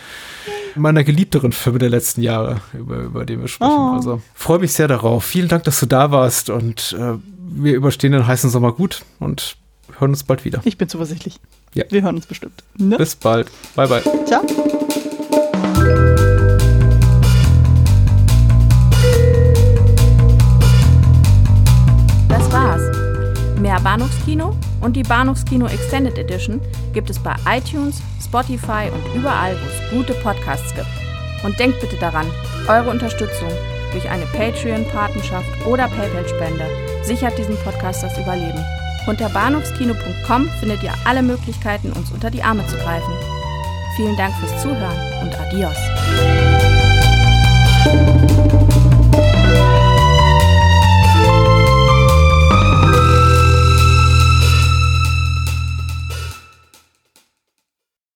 meiner geliebteren Filme der letzten Jahre, über, über den wir sprechen. Oh. Also freue mich sehr darauf. Vielen Dank, dass du da warst und äh, wir überstehen den heißen Sommer gut und hören uns bald wieder. Ich bin zuversichtlich. Ja. Wir hören uns bestimmt. Ne? Bis bald. Bye, bye. Ciao. Das war's. Mehr Bahnhofskino und die Bahnhofskino Extended Edition gibt es bei iTunes, Spotify und überall, wo es gute Podcasts gibt. Und denkt bitte daran, eure Unterstützung durch eine Patreon-Patenschaft oder PayPal-Spende sichert diesem Podcast das Überleben. Unter bahnhofskino.com findet ihr alle Möglichkeiten, uns unter die Arme zu greifen. Vielen Dank fürs Zuhören und adios.